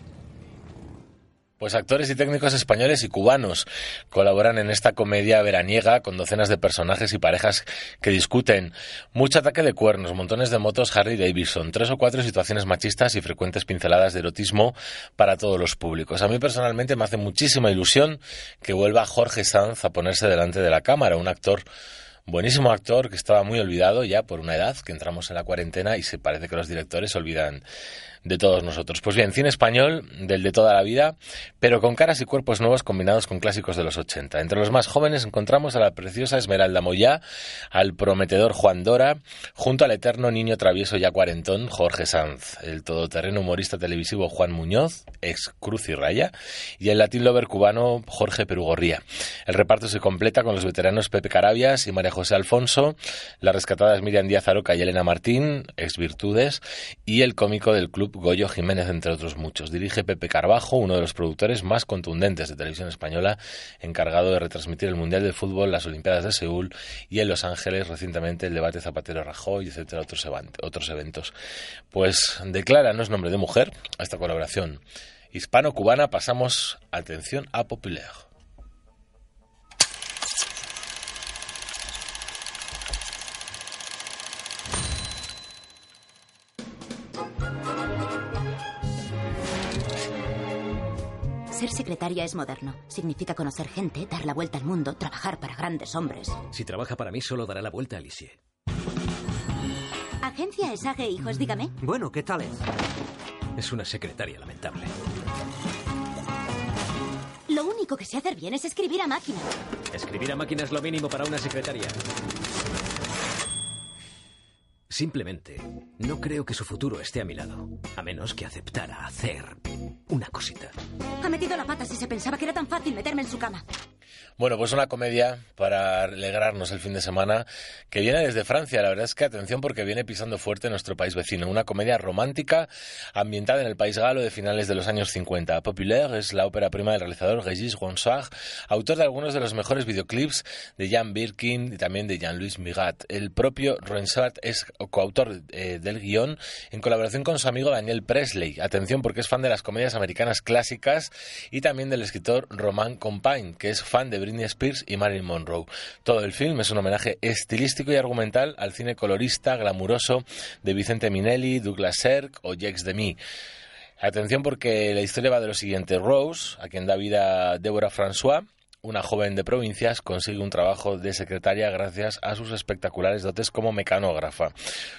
Pues actores y técnicos españoles y cubanos colaboran en esta comedia veraniega con docenas de personajes y parejas que discuten. Mucho ataque de cuernos, montones de motos Harry Davidson, tres o cuatro situaciones machistas y frecuentes pinceladas de erotismo para todos los públicos. A mí personalmente me hace muchísima ilusión que vuelva Jorge Sanz a ponerse delante de la cámara, un actor buenísimo actor que estaba muy olvidado ya por una edad, que entramos en la cuarentena y se parece que los directores olvidan de todos nosotros. Pues bien, cine español del de toda la vida, pero con caras y cuerpos nuevos combinados con clásicos de los 80. Entre los más jóvenes encontramos a la preciosa Esmeralda Moyá, al prometedor Juan Dora, junto al eterno niño travieso ya cuarentón Jorge Sanz, el todoterreno humorista televisivo Juan Muñoz, ex Cruz y Raya, y el latín lover cubano Jorge Perugorría. El reparto se completa con los veteranos Pepe Carabias y María José Alfonso, las rescatadas Miriam Díaz Aroca y Elena Martín, ex Virtudes, y el cómico del club Goyo Jiménez, entre otros muchos. Dirige Pepe Carbajo, uno de los productores más contundentes de televisión española, encargado de retransmitir el Mundial de Fútbol, las Olimpiadas de Seúl y en Los Ángeles recientemente el debate Zapatero-Rajoy, etcétera, otros, otros eventos. Pues declara, no es nombre de mujer, a esta colaboración hispano-cubana pasamos, atención, a Populaire. Ser secretaria es moderno. Significa conocer gente, dar la vuelta al mundo, trabajar para grandes hombres. Si trabaja para mí, solo dará la vuelta a Alicie. Agencia Esage Hijos, dígame. Bueno, ¿qué tal es? Es una secretaria lamentable. Lo único que sé hacer bien es escribir a máquina. Escribir a máquina es lo mínimo para una secretaria. Simplemente, no creo que su futuro esté a mi lado, a menos que aceptara hacer una cosita. Ha metido la pata si se pensaba que era tan fácil meterme en su cama. Bueno, pues una comedia para alegrarnos el fin de semana que viene desde Francia. La verdad es que atención porque viene pisando fuerte nuestro país vecino. Una comedia romántica ambientada en el país galo de finales de los años 50. Populaire es la ópera prima del realizador Régis Ronsard, autor de algunos de los mejores videoclips de Jan Birkin y también de Jean-Louis Migat. El propio Ronsard es coautor eh, del guion en colaboración con su amigo Daniel Presley. Atención porque es fan de las comedias americanas clásicas y también del escritor Roman Compagne, que es fan de Britney Spears y Marilyn Monroe. Todo el film es un homenaje estilístico y argumental al cine colorista, glamuroso de Vicente Minelli, Douglas Sirk o Jacques Demy. Atención porque la historia va de lo siguiente. Rose, a quien da vida Deborah François, una joven de provincias consigue un trabajo de secretaria gracias a sus espectaculares dotes como mecanógrafa.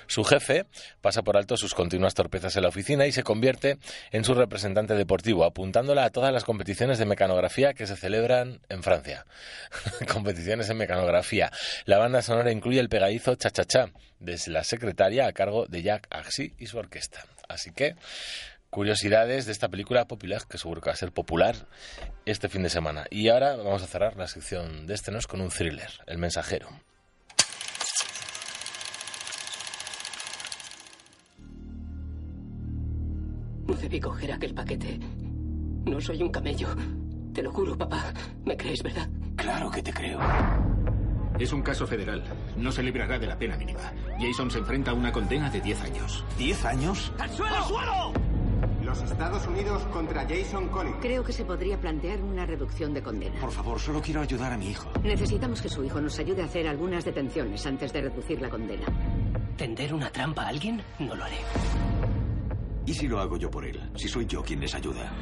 Su jefe pasa por alto sus continuas torpezas en la oficina y se convierte en su representante deportivo, apuntándola a todas las competiciones de mecanografía que se celebran en Francia. competiciones en mecanografía. La banda sonora incluye el pegadizo Cha Cha Cha, desde la secretaria a cargo de Jack Axi y su orquesta. Así que curiosidades de esta película popular, que seguro que va a ser popular este fin de semana. Y ahora vamos a cerrar la sección de este nos con un thriller, El Mensajero. No debí coger aquel paquete. No soy un camello. Te lo juro, papá. ¿Me crees, verdad? Claro que te creo. Es un caso federal. No se librará de la pena mínima. Jason se enfrenta a una condena de 10 años. ¿10 años? ¡Al suelo! ¡Al suelo! Los Estados Unidos contra Jason Collins. Creo que se podría plantear una reducción de condena. Por favor, solo quiero ayudar a mi hijo. Necesitamos que su hijo nos ayude a hacer algunas detenciones antes de reducir la condena. ¿Tender una trampa a alguien? No lo haré. ¿Y si lo hago yo por él? Si soy yo quien les ayuda.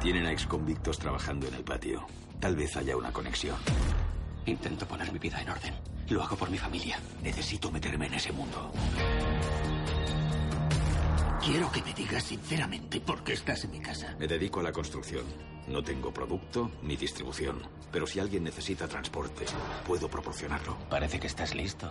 Tienen a exconvictos trabajando en el patio. Tal vez haya una conexión. Intento poner mi vida en orden. Lo hago por mi familia. Necesito meterme en ese mundo. Quiero que me digas sinceramente por qué estás en mi casa. Me dedico a la construcción. No tengo producto ni distribución. Pero si alguien necesita transporte, puedo proporcionarlo. Parece que estás listo.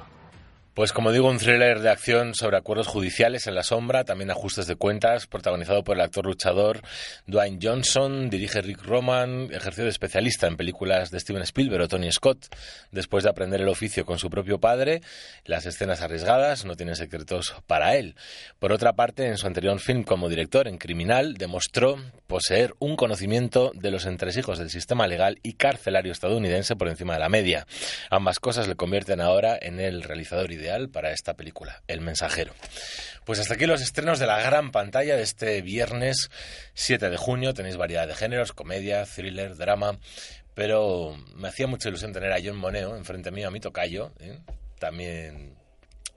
Pues como digo, un thriller de acción sobre acuerdos judiciales en la sombra, también ajustes de cuentas, protagonizado por el actor luchador Dwayne Johnson, dirige Rick Roman, ejerció de especialista en películas de Steven Spielberg o Tony Scott. Después de aprender el oficio con su propio padre, las escenas arriesgadas no tienen secretos para él. Por otra parte, en su anterior film como director en Criminal, demostró poseer un conocimiento de los entresijos del sistema legal y carcelario estadounidense por encima de la media. Ambas cosas le convierten ahora en el realizador ideal para esta película, El Mensajero. Pues hasta aquí los estrenos de la gran pantalla de este viernes 7 de junio. Tenéis variedad de géneros, comedia, thriller, drama, pero me hacía mucha ilusión tener a John Moneo enfrente mío, a mi tocayo, ¿eh? también,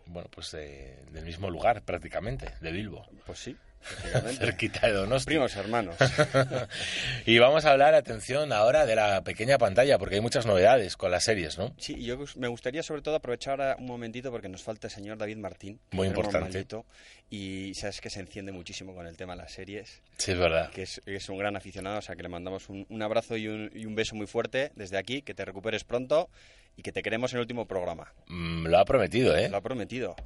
bueno, pues del mismo lugar prácticamente, de Bilbo. Pues sí. Cerquita de Donosti. Primos hermanos. y vamos a hablar, atención, ahora de la pequeña pantalla, porque hay muchas novedades con las series, ¿no? Sí, yo me gustaría sobre todo aprovechar un momentito porque nos falta el señor David Martín. Muy importante. malito, y sabes que se enciende muchísimo con el tema de las series. Sí, es verdad. Que es, es un gran aficionado, o sea que le mandamos un, un abrazo y un, y un beso muy fuerte desde aquí, que te recuperes pronto y que te queremos en el último programa. Mm, lo ha prometido, ¿eh? Lo ha prometido.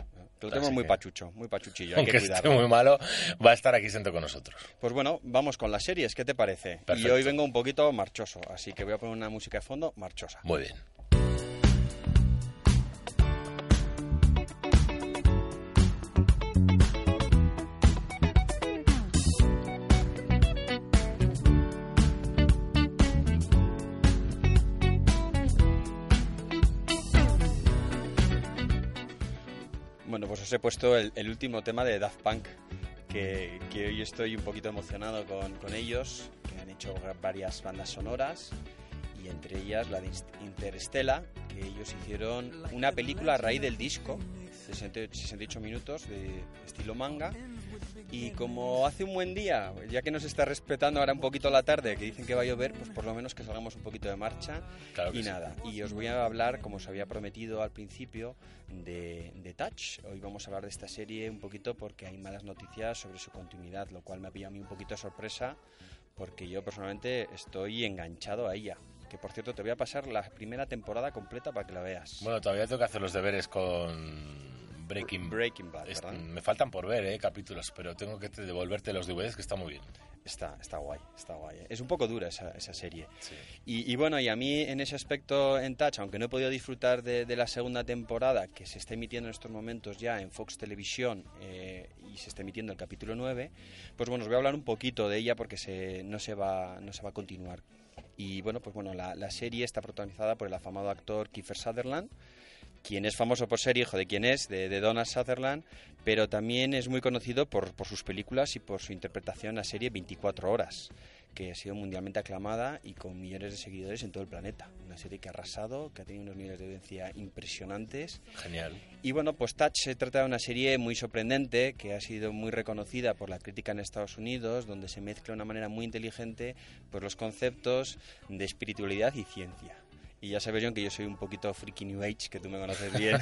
Lo tenemos muy que- pachucho, muy pachuchillo. Hay Aunque que esté muy malo, va a estar aquí sentado con nosotros. Pues bueno, vamos con las series, ¿qué te parece? Y Perfecto. hoy vengo un poquito marchoso, así que voy a poner una música de fondo marchosa. Muy bien. Os he puesto el, último tema de Daft Punk, que, hoy estoy un poquito emocionado con, con ellos, que han hecho varias bandas sonoras, y entre ellas la de Interstella, que ellos hicieron una película a raíz del disco, de 68 68 minutos, de estilo manga, y como hace un buen día, ya que nos está respetando ahora un poquito la tarde, que dicen que va a llover, pues por lo menos que salgamos un poquito de marcha. Claro y sí. nada, y os voy a hablar, como os había prometido al principio, de, de Touch. Hoy vamos a hablar de esta serie un poquito porque hay malas noticias sobre su continuidad, lo cual me ha pillado a mí un poquito de sorpresa, porque yo personalmente estoy enganchado a ella. Que por cierto, te voy a pasar la primera temporada completa para que la veas. Bueno, todavía tengo que hacer los deberes con Breaking, Breaking Bad, Es- ¿verdad? Me faltan por ver, ¿eh? Capítulos, pero tengo que te- devolverte los DVDs, que está muy bien. Está, está guay, está guay. ¿eh? Es un poco dura esa, esa serie. Y, y bueno, y a mí en ese aspecto en Touch, aunque no he podido disfrutar de, de la segunda temporada, que se está emitiendo en estos momentos ya en Fox Televisión eh, y se está emitiendo el capítulo 9, pues bueno, os voy a hablar un poquito de ella porque se, no, se va, no se va a continuar. Y bueno, pues bueno, la, la serie está protagonizada por el afamado actor Kiefer Sutherland, quien es famoso por ser hijo de quien es, de, de Donald Sutherland, pero también es muy conocido por, por sus películas y por su interpretación en la serie 24 horas, que ha sido mundialmente aclamada y con millones de seguidores en todo el planeta. Una serie que ha arrasado, que ha tenido unos niveles de audiencia impresionantes. Genial. Y bueno, pues Touch se trata de una serie muy sorprendente que ha sido muy reconocida por la crítica en Estados Unidos, donde se mezcla de una manera muy inteligente pues, los conceptos de espiritualidad y ciencia. Y ya sabes, John, que yo soy un poquito freaky New Age, que tú me conoces bien.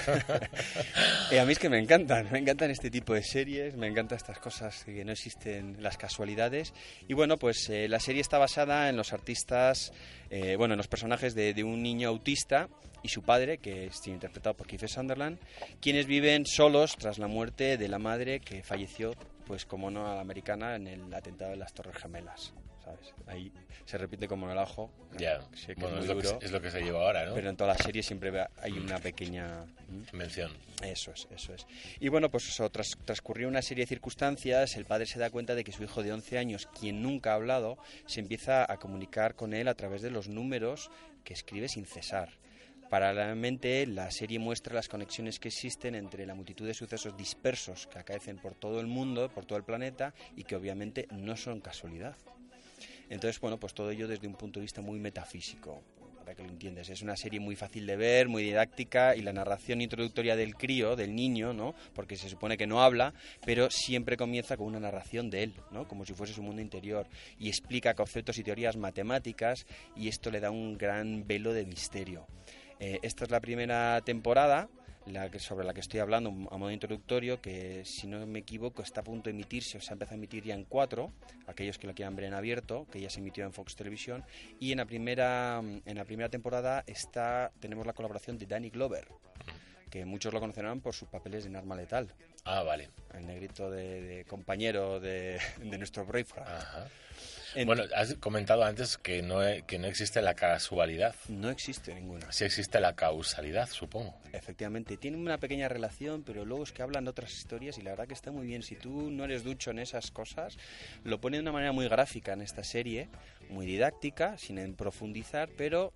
y a mí es que me encantan, me encantan este tipo de series, me encantan estas cosas que no existen, las casualidades. Y bueno, pues eh, la serie está basada en los artistas, eh, bueno, en los personajes de, de un niño autista y su padre, que es interpretado por Kiefer Sunderland, quienes viven solos tras la muerte de la madre que falleció, pues como no a la americana, en el atentado de las Torres Gemelas. ¿Sabes? Ahí se repite como en el ajo. Ya, Sé que bueno, es lo, que, duro. se- es lo que se lleva ahora, ¿no? Pero en toda la serie siempre hay una pequeña mención. Eso es, eso es. Y bueno, pues eso, tras, transcurrió una serie de circunstancias, el padre se da cuenta de que su hijo de 11 años, quien nunca ha hablado, se empieza a comunicar con él a través de los números que escribe sin cesar. Paralelamente, la serie muestra las conexiones que existen entre la multitud de sucesos dispersos que acaecen por todo el mundo, por todo el planeta, y que obviamente no son casualidad. Entonces, bueno, pues todo ello desde un punto de vista muy metafísico, para que lo entiendas. Es una serie muy fácil de ver, muy didáctica, y la narración introductoria del crío, del niño, ¿no? Porque se supone que no habla, pero siempre comienza con una narración de él, ¿no? Como si fuese su mundo interior, y explica conceptos y teorías matemáticas, y esto le da un gran velo de misterio. Eh, esta es la primera temporada la que, sobre la que estoy hablando a modo introductorio, que si no me equivoco está a punto de emitirse, o se ha empezado a emitir ya en cuatro, aquellos que lo quieran ver en abierto, que ya se emitió en Fox Televisión, y en la primera, en la primera temporada está, tenemos la colaboración de Danny Glover, que muchos lo conocerán por sus papeles en Arma Letal. Ah, vale. El negrito de, de compañero de, de nuestro Braveheart. En- Bueno, has comentado antes que no, que no existe la casualidad. No existe ninguna. Sí existe la causalidad, supongo. Efectivamente, tiene una pequeña relación, pero luego es que hablan de otras historias y la verdad que está muy bien. Si tú no eres ducho en esas cosas, lo pone de una manera muy gráfica en esta serie, muy didáctica, sin profundizar, pero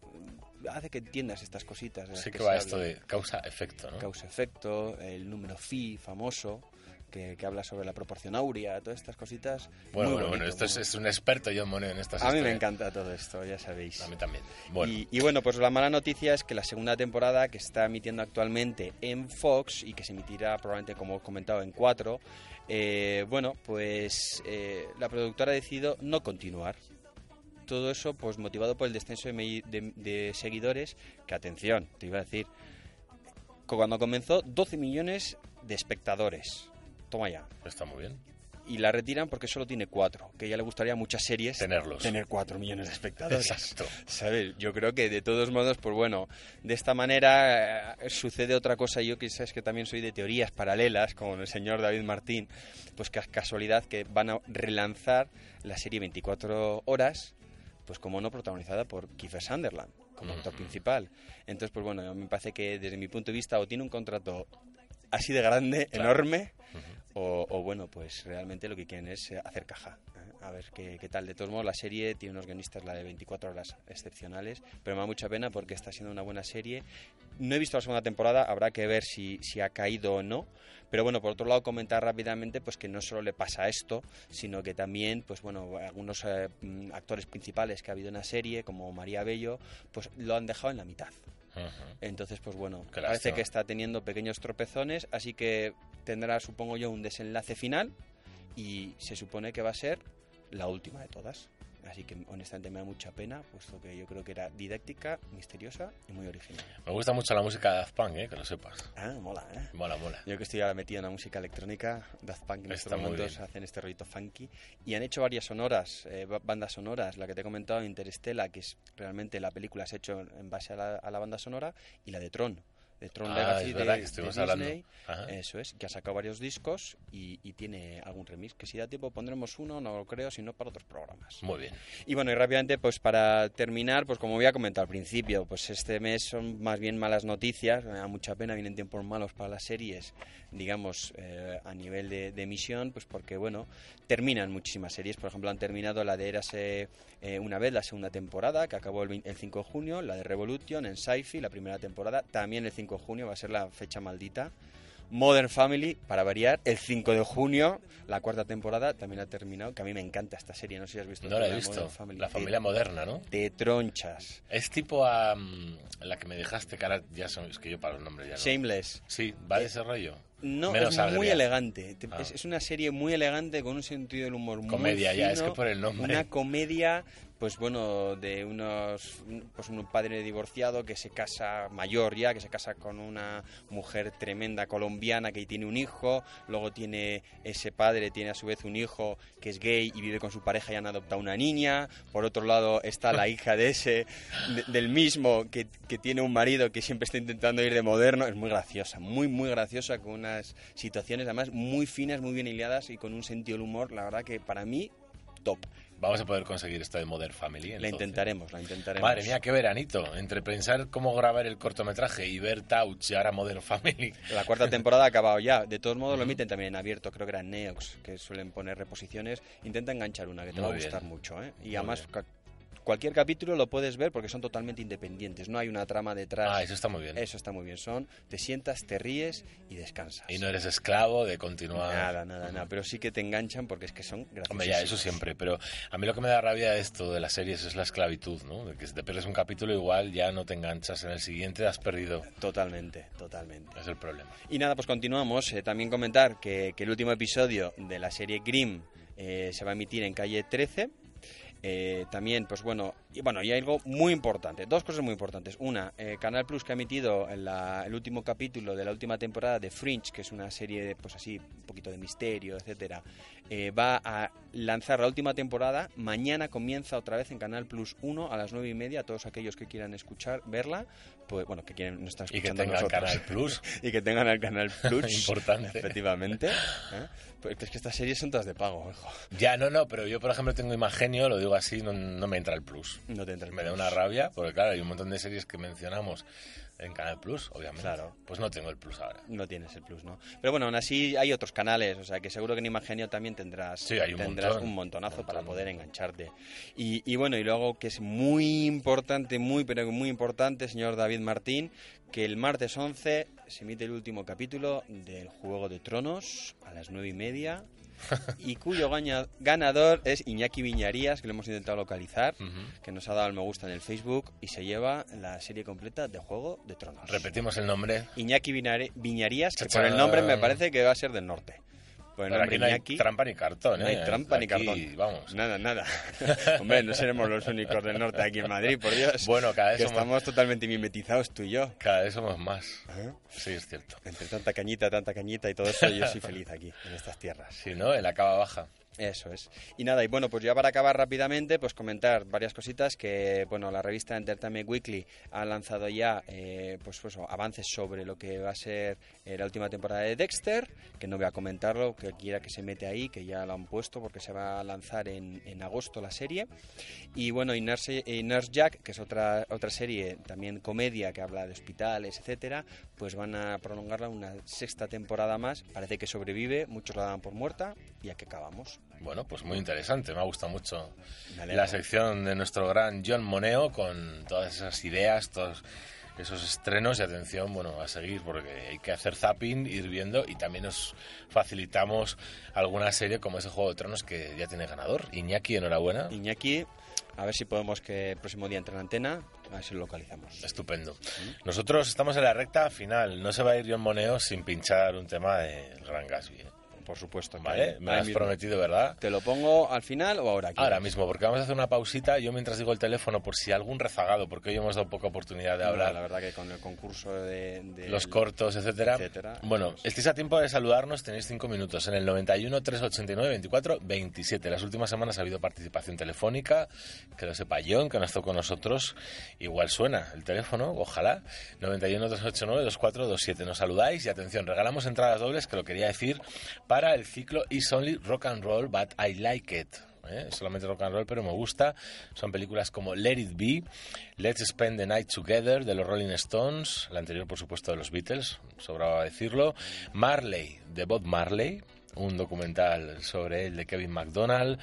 hace que entiendas estas cositas. de Sí que se va esto de causa-efecto, ¿no? Causa-efecto, el número phi famoso, que, que habla sobre la proporción áurea, todas estas cositas. Bueno, bueno, bonito, bueno, esto es, un experto John Moneo en estas a mí me encanta todo esto, ya sabéis. A mí también. Bueno. Y, y bueno, pues la mala noticia es que la segunda temporada que está emitiendo actualmente en Fox y que se emitirá probablemente, como he comentado, en 4, bueno, pues eh, la productora ha decidido no continuar. Todo eso pues motivado por el descenso de, me- de- de seguidores, que atención, te iba a decir, cuando comenzó 12 millones de espectadores. Toma ya. Está muy bien. Y la retiran porque solo tiene cuatro, que ya le gustaría a muchas series Tenerlos. tener cuatro millones de espectadores. Exacto. ¿Sabes? Yo creo que de todos modos, pues bueno, de esta manera eh, sucede otra cosa. Yo quizás que también soy de teorías paralelas, como el señor David Martín, pues que es casualidad que van a relanzar la serie 24 horas, pues como no protagonizada por Kiefer Sunderland, como actor principal. Entonces, pues bueno, me parece que desde mi punto de vista o tiene un contrato así de grande, Claro. enorme, o, o, bueno, pues realmente lo que quieren es eh, hacer caja. ¿eh? A ver qué, qué tal. De todos modos, la serie tiene unos guionistas, la de 24 horas, excepcionales, pero me da mucha pena porque está siendo una buena serie. No he visto la segunda temporada, habrá que ver si, si ha caído o no. Pero bueno, por otro lado, comentar rápidamente pues que no solo le pasa esto, sino que también, pues bueno, algunos eh, mm, actores principales que ha habido en la serie, como María Bello, pues lo han dejado en la mitad. Entonces, pues bueno, Qué parece lástima. que está teniendo pequeños tropezones, así que tendrá, supongo yo, un desenlace final y se supone que va a ser la última de todas. Así que honestamente me da mucha pena, puesto que yo creo que era didáctica, misteriosa y muy original. Me gusta mucho la música de Daft Punk, ¿eh? que lo sepas. Ah, mola, ¿eh? Mola, mola. Yo que estoy ahora metido en la música electrónica, Daft Punk en Está estos muy momentos bien. hacen este rollito funky y han hecho varias sonoras, eh, ba- bandas sonoras, la que te he comentado, Interestela, que es realmente la película se ha hecho en base a la, a la banda sonora, y la de Tron, de Tron Ah, Legacy es verdad de, que estuvimos de hablando. Disney, eso es, que ha sacado varios discos y, y tiene algún remix, que si da tiempo pondremos uno, no lo creo, sino para otros programas. Muy bien. Y bueno, y rápidamente, pues para terminar, pues como había comentado al principio, pues este mes son más bien malas noticias, me da mucha pena, vienen tiempos malos para las series, digamos, eh, a nivel de, de emisión, pues porque, bueno, terminan muchísimas series, por ejemplo, han terminado la de Érase eh, una vez, la segunda temporada, que acabó el, 20 el 5 de junio, la de Revolution en Sci-Fi, la primera temporada, también el 5 de junio, va a ser la fecha maldita. Modern Family, para variar, el 5 de junio, la cuarta temporada también ha terminado, que a mí me encanta esta serie, no sé si has visto. No la he visto. Family. La Te- familia moderna, ¿no? Te tronchas. Es tipo a mm, la que me dejaste, cara, ya son, es que yo para los nombres ya no. Shameless. Sí, va de ese rollo. No, Menos es muy elegante. Te- Ah. Es, es una serie muy elegante, con un sentido del humor muy Comedia, ya, es que por el nombre. Una comedia, pues bueno, de unos... Pues un padre divorciado que se casa, mayor ya, que se casa con una mujer tremenda colombiana que tiene un hijo, luego tiene ese padre, tiene a su vez un hijo que es gay y vive con su pareja y han adoptado una niña, por otro lado está la hija de ese, de- del mismo, que, que tiene un marido que siempre está intentando ir de moderno, es muy graciosa, muy, muy graciosa, con unas situaciones además muy finas, muy bien hiladas y con un sentido del humor, la verdad que para mí, top. Vamos a poder conseguir esto de Modern Family. La intentaremos, la intentaremos. Madre mía, qué veranito. Entre pensar cómo grabar el cortometraje y ver Touch y ahora Modern Family. La cuarta temporada ha acabado ya. De todos modos, lo emiten también en abierto. Creo que era Neox, que suelen poner reposiciones. Intenta enganchar una, que te va a bien. gustar mucho. ¿eh? Y Muy además, bien. Cualquier capítulo lo puedes ver porque son totalmente independientes. No hay una trama detrás. Ah, eso está muy bien. Eso está muy bien. Son, te sientas, te ríes y descansas. Y no eres esclavo de continuar. Nada, nada, nada. Pero sí que te enganchan porque es que son graciosos. Hombre, ya, eso siempre, pero a mí lo que me da rabia de esto de las series es la esclavitud, ¿no? De que si te pierdes un capítulo igual ya no te enganchas en el siguiente, has perdido. Totalmente, totalmente. Es el problema. Y nada, pues continuamos. Eh, también comentar que, que el último episodio de la serie Grimm eh, se va a emitir en calle 13. Eh, también, pues bueno, y bueno, y hay algo muy importante, dos cosas muy importantes. Una, eh, Canal Plus que ha emitido en la- el último capítulo de la última temporada de Fringe, que es una serie, pues así, un poquito de misterio, etcétera, eh, va a lanzar la última temporada. Mañana comienza otra vez en Canal Plus 1 a las 9 y media. Todos aquellos que quieran escuchar, verla, pues bueno, que quieren, no están Y que escuchando tengan. Canal Plus. y que tengan el Canal Plus. Importante. Efectivamente. ¿eh? Porque es que estas series son todas de pago, hijo. Ya, no, no, pero yo, por ejemplo, tengo Imagenio, lo digo así, no, no me entra el plus. No te entra el Me da una rabia, porque claro, hay un montón de series que mencionamos En Canal Plus, obviamente. Claro. Pues no tengo el Plus ahora. No tienes el Plus, ¿no? Pero bueno, aún así hay otros canales, o sea que seguro que en Imagenio también tendrás, Sí, hay un tendrás montón. un montonazo para poder engancharte. Y, y bueno, y luego que es muy importante, muy pero muy importante, señor David Martín, que el martes 11 se emite el último capítulo del Juego de Tronos a las nueve y media. y cuyo ganador es Iñaki Viñarías, que lo hemos intentado localizar, que nos ha dado el me gusta en el Facebook y se lleva la serie completa de Juego de Tronos. Repetimos el nombre. Iñaki Viñarías, que por el nombre me parece que va a ser del norte. Pero nombre aquí no hay Iñaki, trampa ni cartón, no hay ¿eh? trampa ni cartón. vamos. Nada, nada. Hombre, no seremos los únicos del norte aquí en Madrid, por Dios. Bueno, cada vez que somos- estamos totalmente mimetizados tú y yo. Cada vez somos más. Sí, es cierto. Entre tanta cañita, tanta cañita y todo eso, yo soy feliz aquí, en estas tierras. Sí, ¿no? En la cava baja. Eso es. Y nada, y bueno, pues ya para acabar rápidamente, pues comentar varias cositas que, bueno, la revista Entertainment Weekly ha lanzado ya, eh, pues, pues avances sobre lo que va a ser eh, la última temporada de Dexter, que no voy a comentarlo, que quiera que se mete ahí, que ya lo han puesto porque se va a lanzar en, en agosto la serie. Y bueno, y Nurse, y Nurse Jack, que es otra, otra serie también comedia que habla de hospitales, etcétera, pues van a prolongarla una sexta temporada más. Parece que sobrevive, muchos la dan por muerta y aquí acabamos. Bueno, pues muy interesante. Me ha gustado mucho la sección de nuestro gran John Moneo con todas esas ideas, todos esos estrenos y atención, bueno, a seguir porque hay que hacer zapping, ir viendo y también nos facilitamos alguna serie como ese Juego de Tronos que ya tiene ganador. Iñaki, enhorabuena. Iñaki, a ver si podemos que el próximo día entre en antena, a ver si lo localizamos. Estupendo. Nosotros estamos en la recta final. No se va a ir John Moneo sin pinchar un tema del Gran Gatsby. ¿eh? Por supuesto. Vale, me ahí has mismo. prometido, ¿verdad? ¿Te lo pongo al final o ahora? Ahora quieres? mismo, porque vamos a hacer una pausita. Yo mientras digo el teléfono, por si algún rezagado, porque hoy hemos dado poca oportunidad de No, hablar. la verdad que con el concurso de... de- los cortos, etcétera. etcétera, Bueno, estáis a tiempo de saludarnos, tenéis cinco minutos en el 91 389 24 27. Las últimas semanas ha habido participación telefónica, que lo sepa John, que no está con nosotros. Igual suena el teléfono, ojalá. 91 389 2427. Nos saludáis y atención, regalamos entradas dobles, que lo quería decir, para el ciclo Is Only Rock and Roll, but I Like It. ¿eh? solamente rock and roll, pero me gusta. Son películas como Let It Be, Let's Spend the Night Together de los Rolling Stones, la anterior por supuesto de los Beatles, sobraba decirlo, Marley de Bob Marley, un documental sobre él de Kevin MacDonald,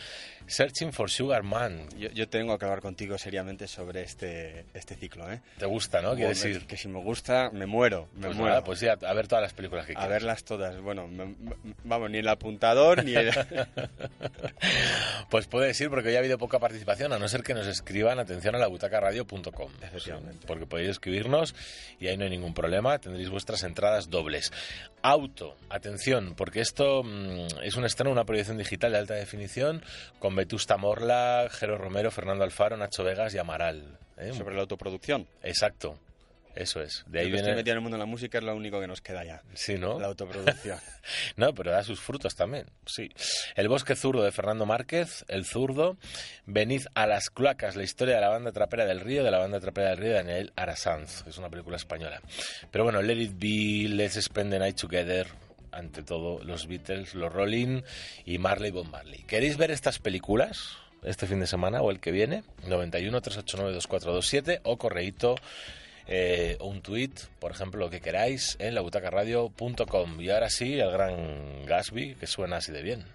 Searching for Sugar Man. Yo, yo tengo que hablar contigo seriamente sobre este, este ciclo, ¿eh? ¿Te gusta, no? Quieres Hombre, ir. Que si me gusta, me muero, me Pues muero. nada, pues sí, a, a ver todas las películas que a quieras. verlas todas. Bueno, me- vamos, ni el apuntador, ni el... Pues puedes ir porque hoy ha habido poca participación, a no ser que nos escriban atención a la butacaradio.com. Efectivamente. Porque podéis escribirnos y ahí no hay ningún problema, tendréis vuestras entradas dobles. Auto, atención, porque esto mm, es un estreno, una proyección digital de alta definición con Vetusta Morla, Jero Romero, Fernando Alfaro, Nacho Vegas y Amaral. ¿eh? sobre la autoproducción. Exacto, eso es. De ahí Yo que estoy viene... metido en el mundo de la música es lo único que nos queda ya. Sí, ¿no? La autoproducción. no, pero da sus frutos también, sí. El bosque zurdo de Fernando Márquez, El zurdo. Venid a las cloacas, la historia de la banda trapera del río, de la banda trapera del río de Daniel Arasanz. Es una película española. Pero bueno, Let It Be, Let's Spend the Night Together. Ante todo, los Beatles, los Rolling y Marley Bob Marley. ¿Queréis ver estas películas este fin de semana o el que viene? 91 389 2427 o correíto eh, un tweet, por ejemplo, lo que queráis, en labutacaradio.com. Y ahora sí, el gran Gatsby, que suena así de bien.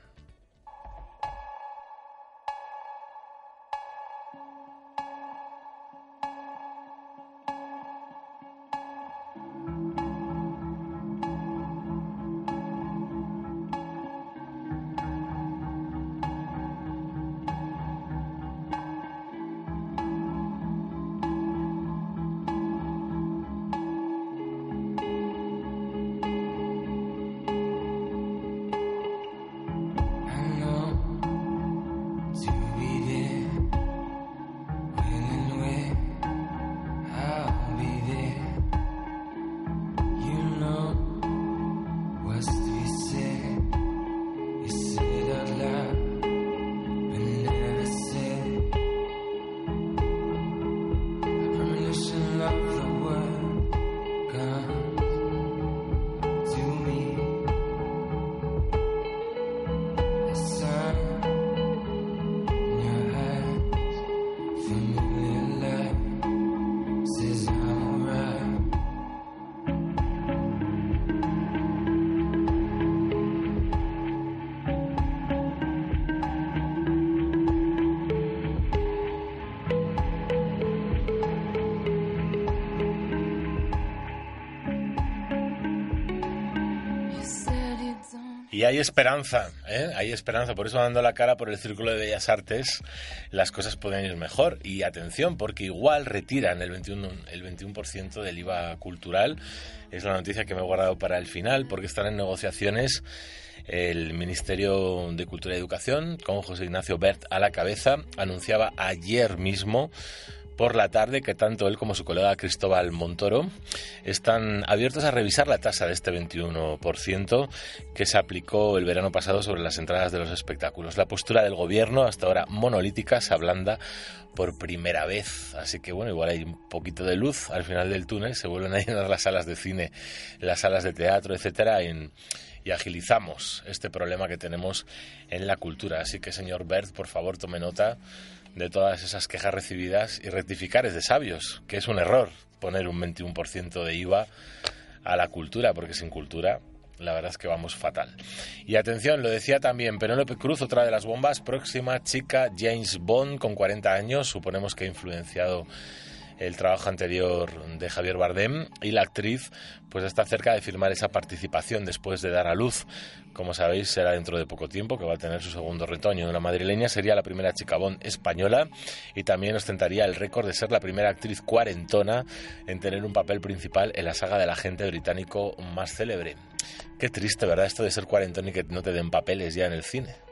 Y hay esperanza, ¿eh? hay esperanza. Por eso dando la cara por el Círculo de Bellas Artes, las cosas pueden ir mejor. Y atención, porque igual retiran el 21%, el 21 del IVA cultural. Es la noticia que me he guardado para el final, porque están en negociaciones el Ministerio de Cultura y Educación, con José Ignacio Bert a la cabeza, anunciaba ayer mismo por la tarde que tanto él como su colega Cristóbal Montoro están abiertos a revisar la tasa de este 21% que se aplicó el verano pasado sobre las entradas de los espectáculos. La postura del gobierno, hasta ahora monolítica, se ablanda por primera vez. Así que bueno, igual hay un poquito de luz al final del túnel, se vuelven a llenar las salas de cine, las salas de teatro, etcétera, y agilizamos este problema que tenemos en la cultura. Así que, señor Bert, por favor, tome nota de todas esas quejas recibidas y rectificar es de sabios, que es un error poner un 21% de IVA a la cultura, porque sin cultura la verdad es que vamos fatal. Y atención, lo decía también Penélope Cruz, otra de las bombas, próxima chica James Bond con 40 años, suponemos que ha influenciado el trabajo anterior de Javier Bardem y la actriz pues está cerca de firmar esa participación después de dar a luz. Como sabéis, será dentro de poco tiempo que va a tener su segundo retoño. La madrileña sería la primera chica Bond española y también ostentaría el récord de ser la primera actriz cuarentona en tener un papel principal en la saga del agente británico más célebre. Qué triste, ¿verdad? Esto de ser cuarentón y que no te den papeles ya en el cine.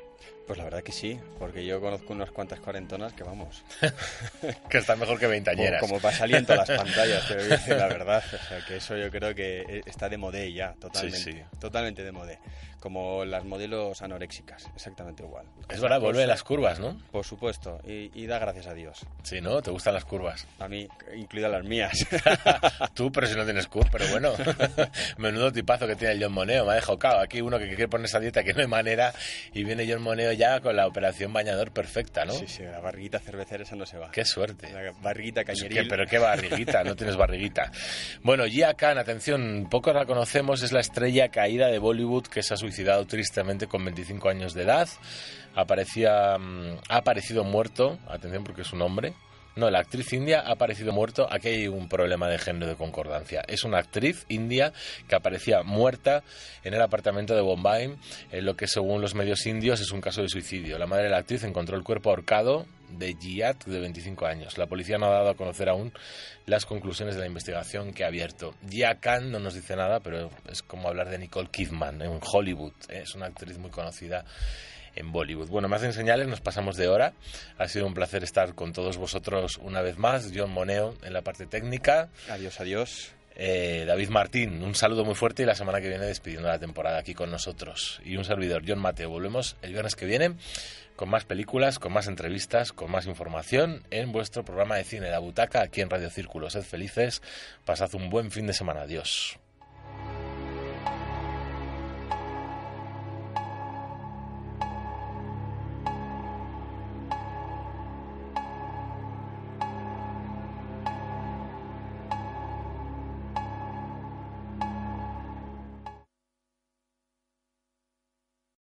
Pues la verdad que sí, porque yo conozco unas cuantas cuarentonas que vamos. que están mejor que veintañeras. Como, como para salir en todas las pantallas, pero la verdad. O sea, que eso yo creo que está de modé ya, totalmente. Sí, sí. Totalmente de modé como las modelos anoréxicas, exactamente igual. Es verdad, vuelve las curvas, ¿no? Por supuesto, y, da gracias a Dios. Sí, ¿no? ¿Te gustan las curvas? A mí, incluidas las mías. Tú, pero si no tienes curvas, pero bueno. Menudo tipazo que tiene el John Moneo, me ha dejado cao. Aquí uno que quiere poner esa dieta que no hay manera y viene John Moneo ya con la operación bañador perfecta, ¿no? Sí, sí, la barriguita cervecera esa no se va. Qué suerte. La barriguita pues cañeril. pero qué barriguita, no tienes barriguita. Bueno, Gia Khan, atención, pocos la conocemos, es la estrella caída de Bollywood que se ha suicidado tristemente con 25 años de edad. Aparecía, mm, ha aparecido muerto, atención porque es un hombre. No, la actriz india ha aparecido muerto. Aquí hay un problema de género de concordancia. Es una actriz india que aparecía muerta en el apartamento de Bombay, en lo que según los medios indios es un caso de suicidio. La madre de la actriz encontró el cuerpo ahorcado de Giat, de 25 años. La policía no ha dado a conocer aún las conclusiones de la investigación que ha abierto. Jia Khan no nos dice nada, pero es como hablar de Nicole Kidman en Hollywood. Es una actriz muy conocida en Bollywood. Bueno, más en señales, nos pasamos de hora. Ha sido un placer estar con todos vosotros una vez más. John Moneo en la parte técnica. Adiós, adiós. Eh, David Martín, un saludo muy fuerte y la semana que viene despidiendo la temporada aquí con nosotros. Y un servidor, John Mateo. Volvemos el viernes que viene con más películas, con más entrevistas, con más información en vuestro programa de cine La Butaca aquí en Radio Círculo. Sed felices, pasad un buen fin de semana. Adiós.